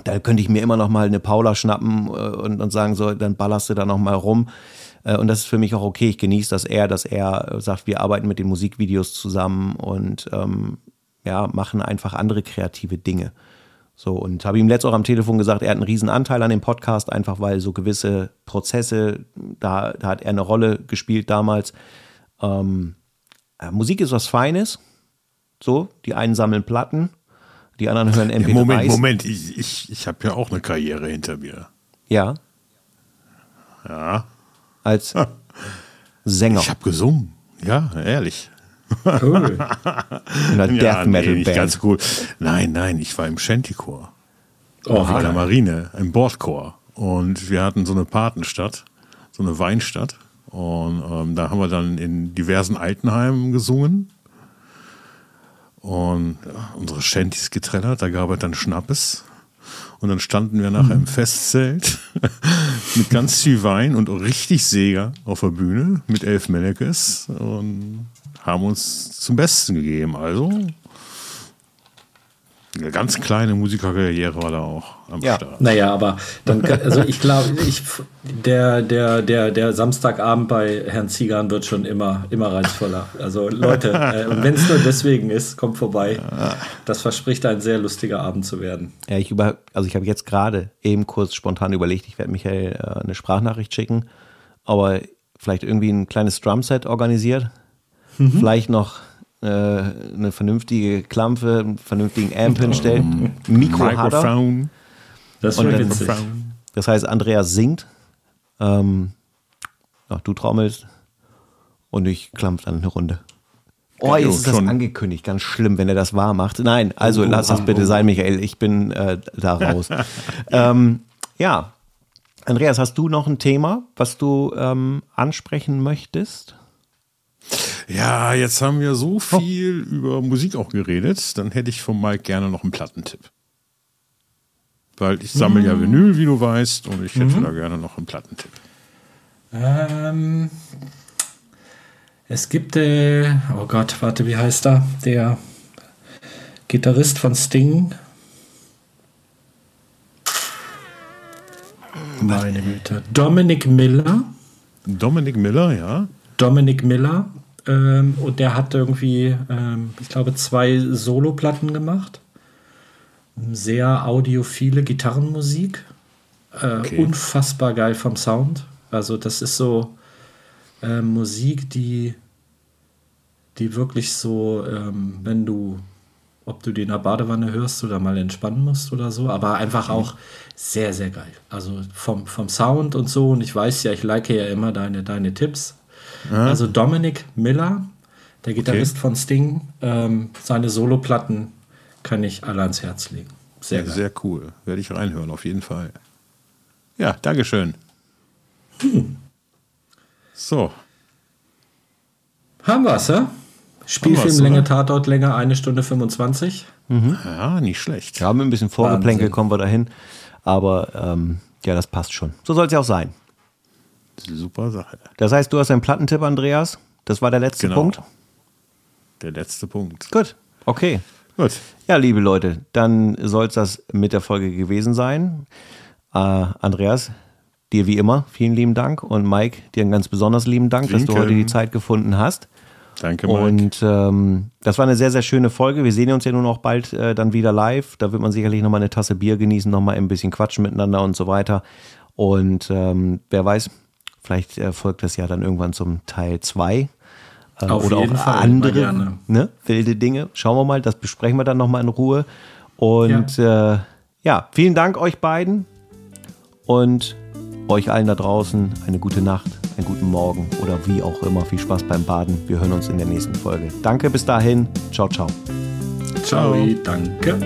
[SPEAKER 1] da könnte ich mir immer noch mal eine Paula schnappen äh, und, und sagen, so, dann ballerst du da noch mal rum. Äh, und das ist für mich auch okay. Ich genieße das eher, dass er sagt, wir arbeiten mit den Musikvideos zusammen und ähm, ja, machen einfach andere kreative Dinge. So, und habe ihm letztens auch am Telefon gesagt, er hat einen riesen Anteil an dem Podcast, einfach weil so gewisse Prozesse, da, da hat er eine Rolle gespielt damals. Ähm, äh, Musik ist was Feines. So, die einen sammeln Platten, die anderen hören MP3s. Ja,
[SPEAKER 2] Moment, Moment, ich, ich, ich habe ja auch eine Karriere hinter mir.
[SPEAKER 1] Ja.
[SPEAKER 2] Ja.
[SPEAKER 1] Als Sänger.
[SPEAKER 2] Ich habe gesungen. Ja, ehrlich.
[SPEAKER 1] Cool. In einer ja, Death Metal nee,
[SPEAKER 2] Band. ganz cool. Nein, nein, ich war im Shantychor. Oh, in der Marine, im Bordchor. Und wir hatten so eine Patenstadt, so eine Weinstadt. Und ähm, da haben wir dann in diversen Altenheimen gesungen. Und ja, unsere Shantys getrellert, da gab es dann Schnappes. Und dann standen wir nachher im mhm. Festzelt mit ganz viel Wein und richtig Seger auf der Bühne mit elf Melekes. Und haben uns zum Besten gegeben. Also eine ganz kleine Musikerkarriere war da auch
[SPEAKER 3] am ja. Start. Naja, aber dann, also ich glaube, ich, der, der, der, der Samstagabend bei Herrn Ziegern wird schon immer, immer reizvoller. Also Leute, äh, wenn es nur deswegen ist, kommt vorbei. Das verspricht ein sehr lustiger Abend zu werden.
[SPEAKER 1] Ja, ich über, also ich habe jetzt gerade eben kurz spontan überlegt, ich werde Michael äh, eine Sprachnachricht schicken, aber vielleicht irgendwie ein kleines Drumset organisiert mhm. vielleicht noch äh, eine vernünftige Klampfe, einen vernünftigen Amp hinstellen, Mikro Microphone.
[SPEAKER 3] Das wäre witzig.
[SPEAKER 1] Das heißt, Andreas singt, ähm, ach, du trommelst und ich klampf dann eine Runde. Oh, jetzt ist das angekündigt. Ganz schlimm, wenn er das wahr macht. Nein, also oh, lass das bitte oh. sein, Michael. Ich bin äh, da raus. ähm, ja. Andreas, hast du noch ein Thema, was du ähm, ansprechen möchtest?
[SPEAKER 2] Ja, jetzt haben wir so viel oh. über Musik auch geredet. Dann hätte ich von Mike gerne noch einen Plattentipp. Weil ich sammle mhm. ja Vinyl, wie du weißt, und ich hätte mhm. da gerne noch einen Plattentipp.
[SPEAKER 3] Ähm, es gibt, äh, oh Gott, warte, wie heißt er? Der Gitarrist von Sting. Meine Güte. Dominic Miller.
[SPEAKER 2] Dominic Miller, ja.
[SPEAKER 3] Dominic Miller. Ähm, und der hat irgendwie, ähm, ich glaube, zwei Soloplatten gemacht. Sehr audiophile Gitarrenmusik. Äh, okay. Unfassbar geil vom Sound. Also, das ist so äh, Musik, die, die wirklich so, ähm, wenn du ob du die in der Badewanne hörst oder mal entspannen musst oder so. Aber einfach auch sehr, sehr geil. Also vom, vom Sound und so. Und ich weiß ja, ich like ja immer deine, deine Tipps. Ja. Also Dominic Miller, der Gitarrist okay. von Sting, ähm, seine Soloplatten kann ich alle ans Herz legen.
[SPEAKER 2] Sehr, ja, sehr cool. Werde ich reinhören, auf jeden Fall. Ja, Dankeschön. Hm. So.
[SPEAKER 3] Haben wir es, ja? Spielfilmlänge, Tatortlänge, eine Stunde 25.
[SPEAKER 2] Mhm. Ja, nicht schlecht.
[SPEAKER 1] Ja, mit ein bisschen Vorgeplänkel kommen wir dahin. Aber ähm, ja, das passt schon. So soll es ja auch sein.
[SPEAKER 2] Super Sache.
[SPEAKER 1] Das heißt, du hast einen Plattentipp, Andreas. Das war der letzte genau. Punkt.
[SPEAKER 2] Der letzte Punkt.
[SPEAKER 1] Gut, okay. Gut. Ja, liebe Leute, dann soll es das mit der Folge gewesen sein. Äh, Andreas, dir wie immer vielen lieben Dank und Mike, dir einen ganz besonders lieben Dank, Danke. dass du heute die Zeit gefunden hast.
[SPEAKER 2] Danke, Mike.
[SPEAKER 1] Und ähm, das war eine sehr, sehr schöne Folge. Wir sehen uns ja nun auch bald äh, dann wieder live. Da wird man sicherlich nochmal eine Tasse Bier genießen, nochmal ein bisschen quatschen miteinander und so weiter. Und ähm, wer weiß, vielleicht äh, folgt das ja dann irgendwann zum Teil 2. Äh, oder auch Fall, andere ne, wilde Dinge. Schauen wir mal, das besprechen wir dann nochmal in Ruhe. Und ja. Äh, ja, vielen Dank euch beiden. Und euch allen da draußen eine gute Nacht, einen guten Morgen oder wie auch immer. Viel Spaß beim Baden. Wir hören uns in der nächsten Folge. Danke, bis dahin. Ciao, ciao.
[SPEAKER 3] Ciao, danke.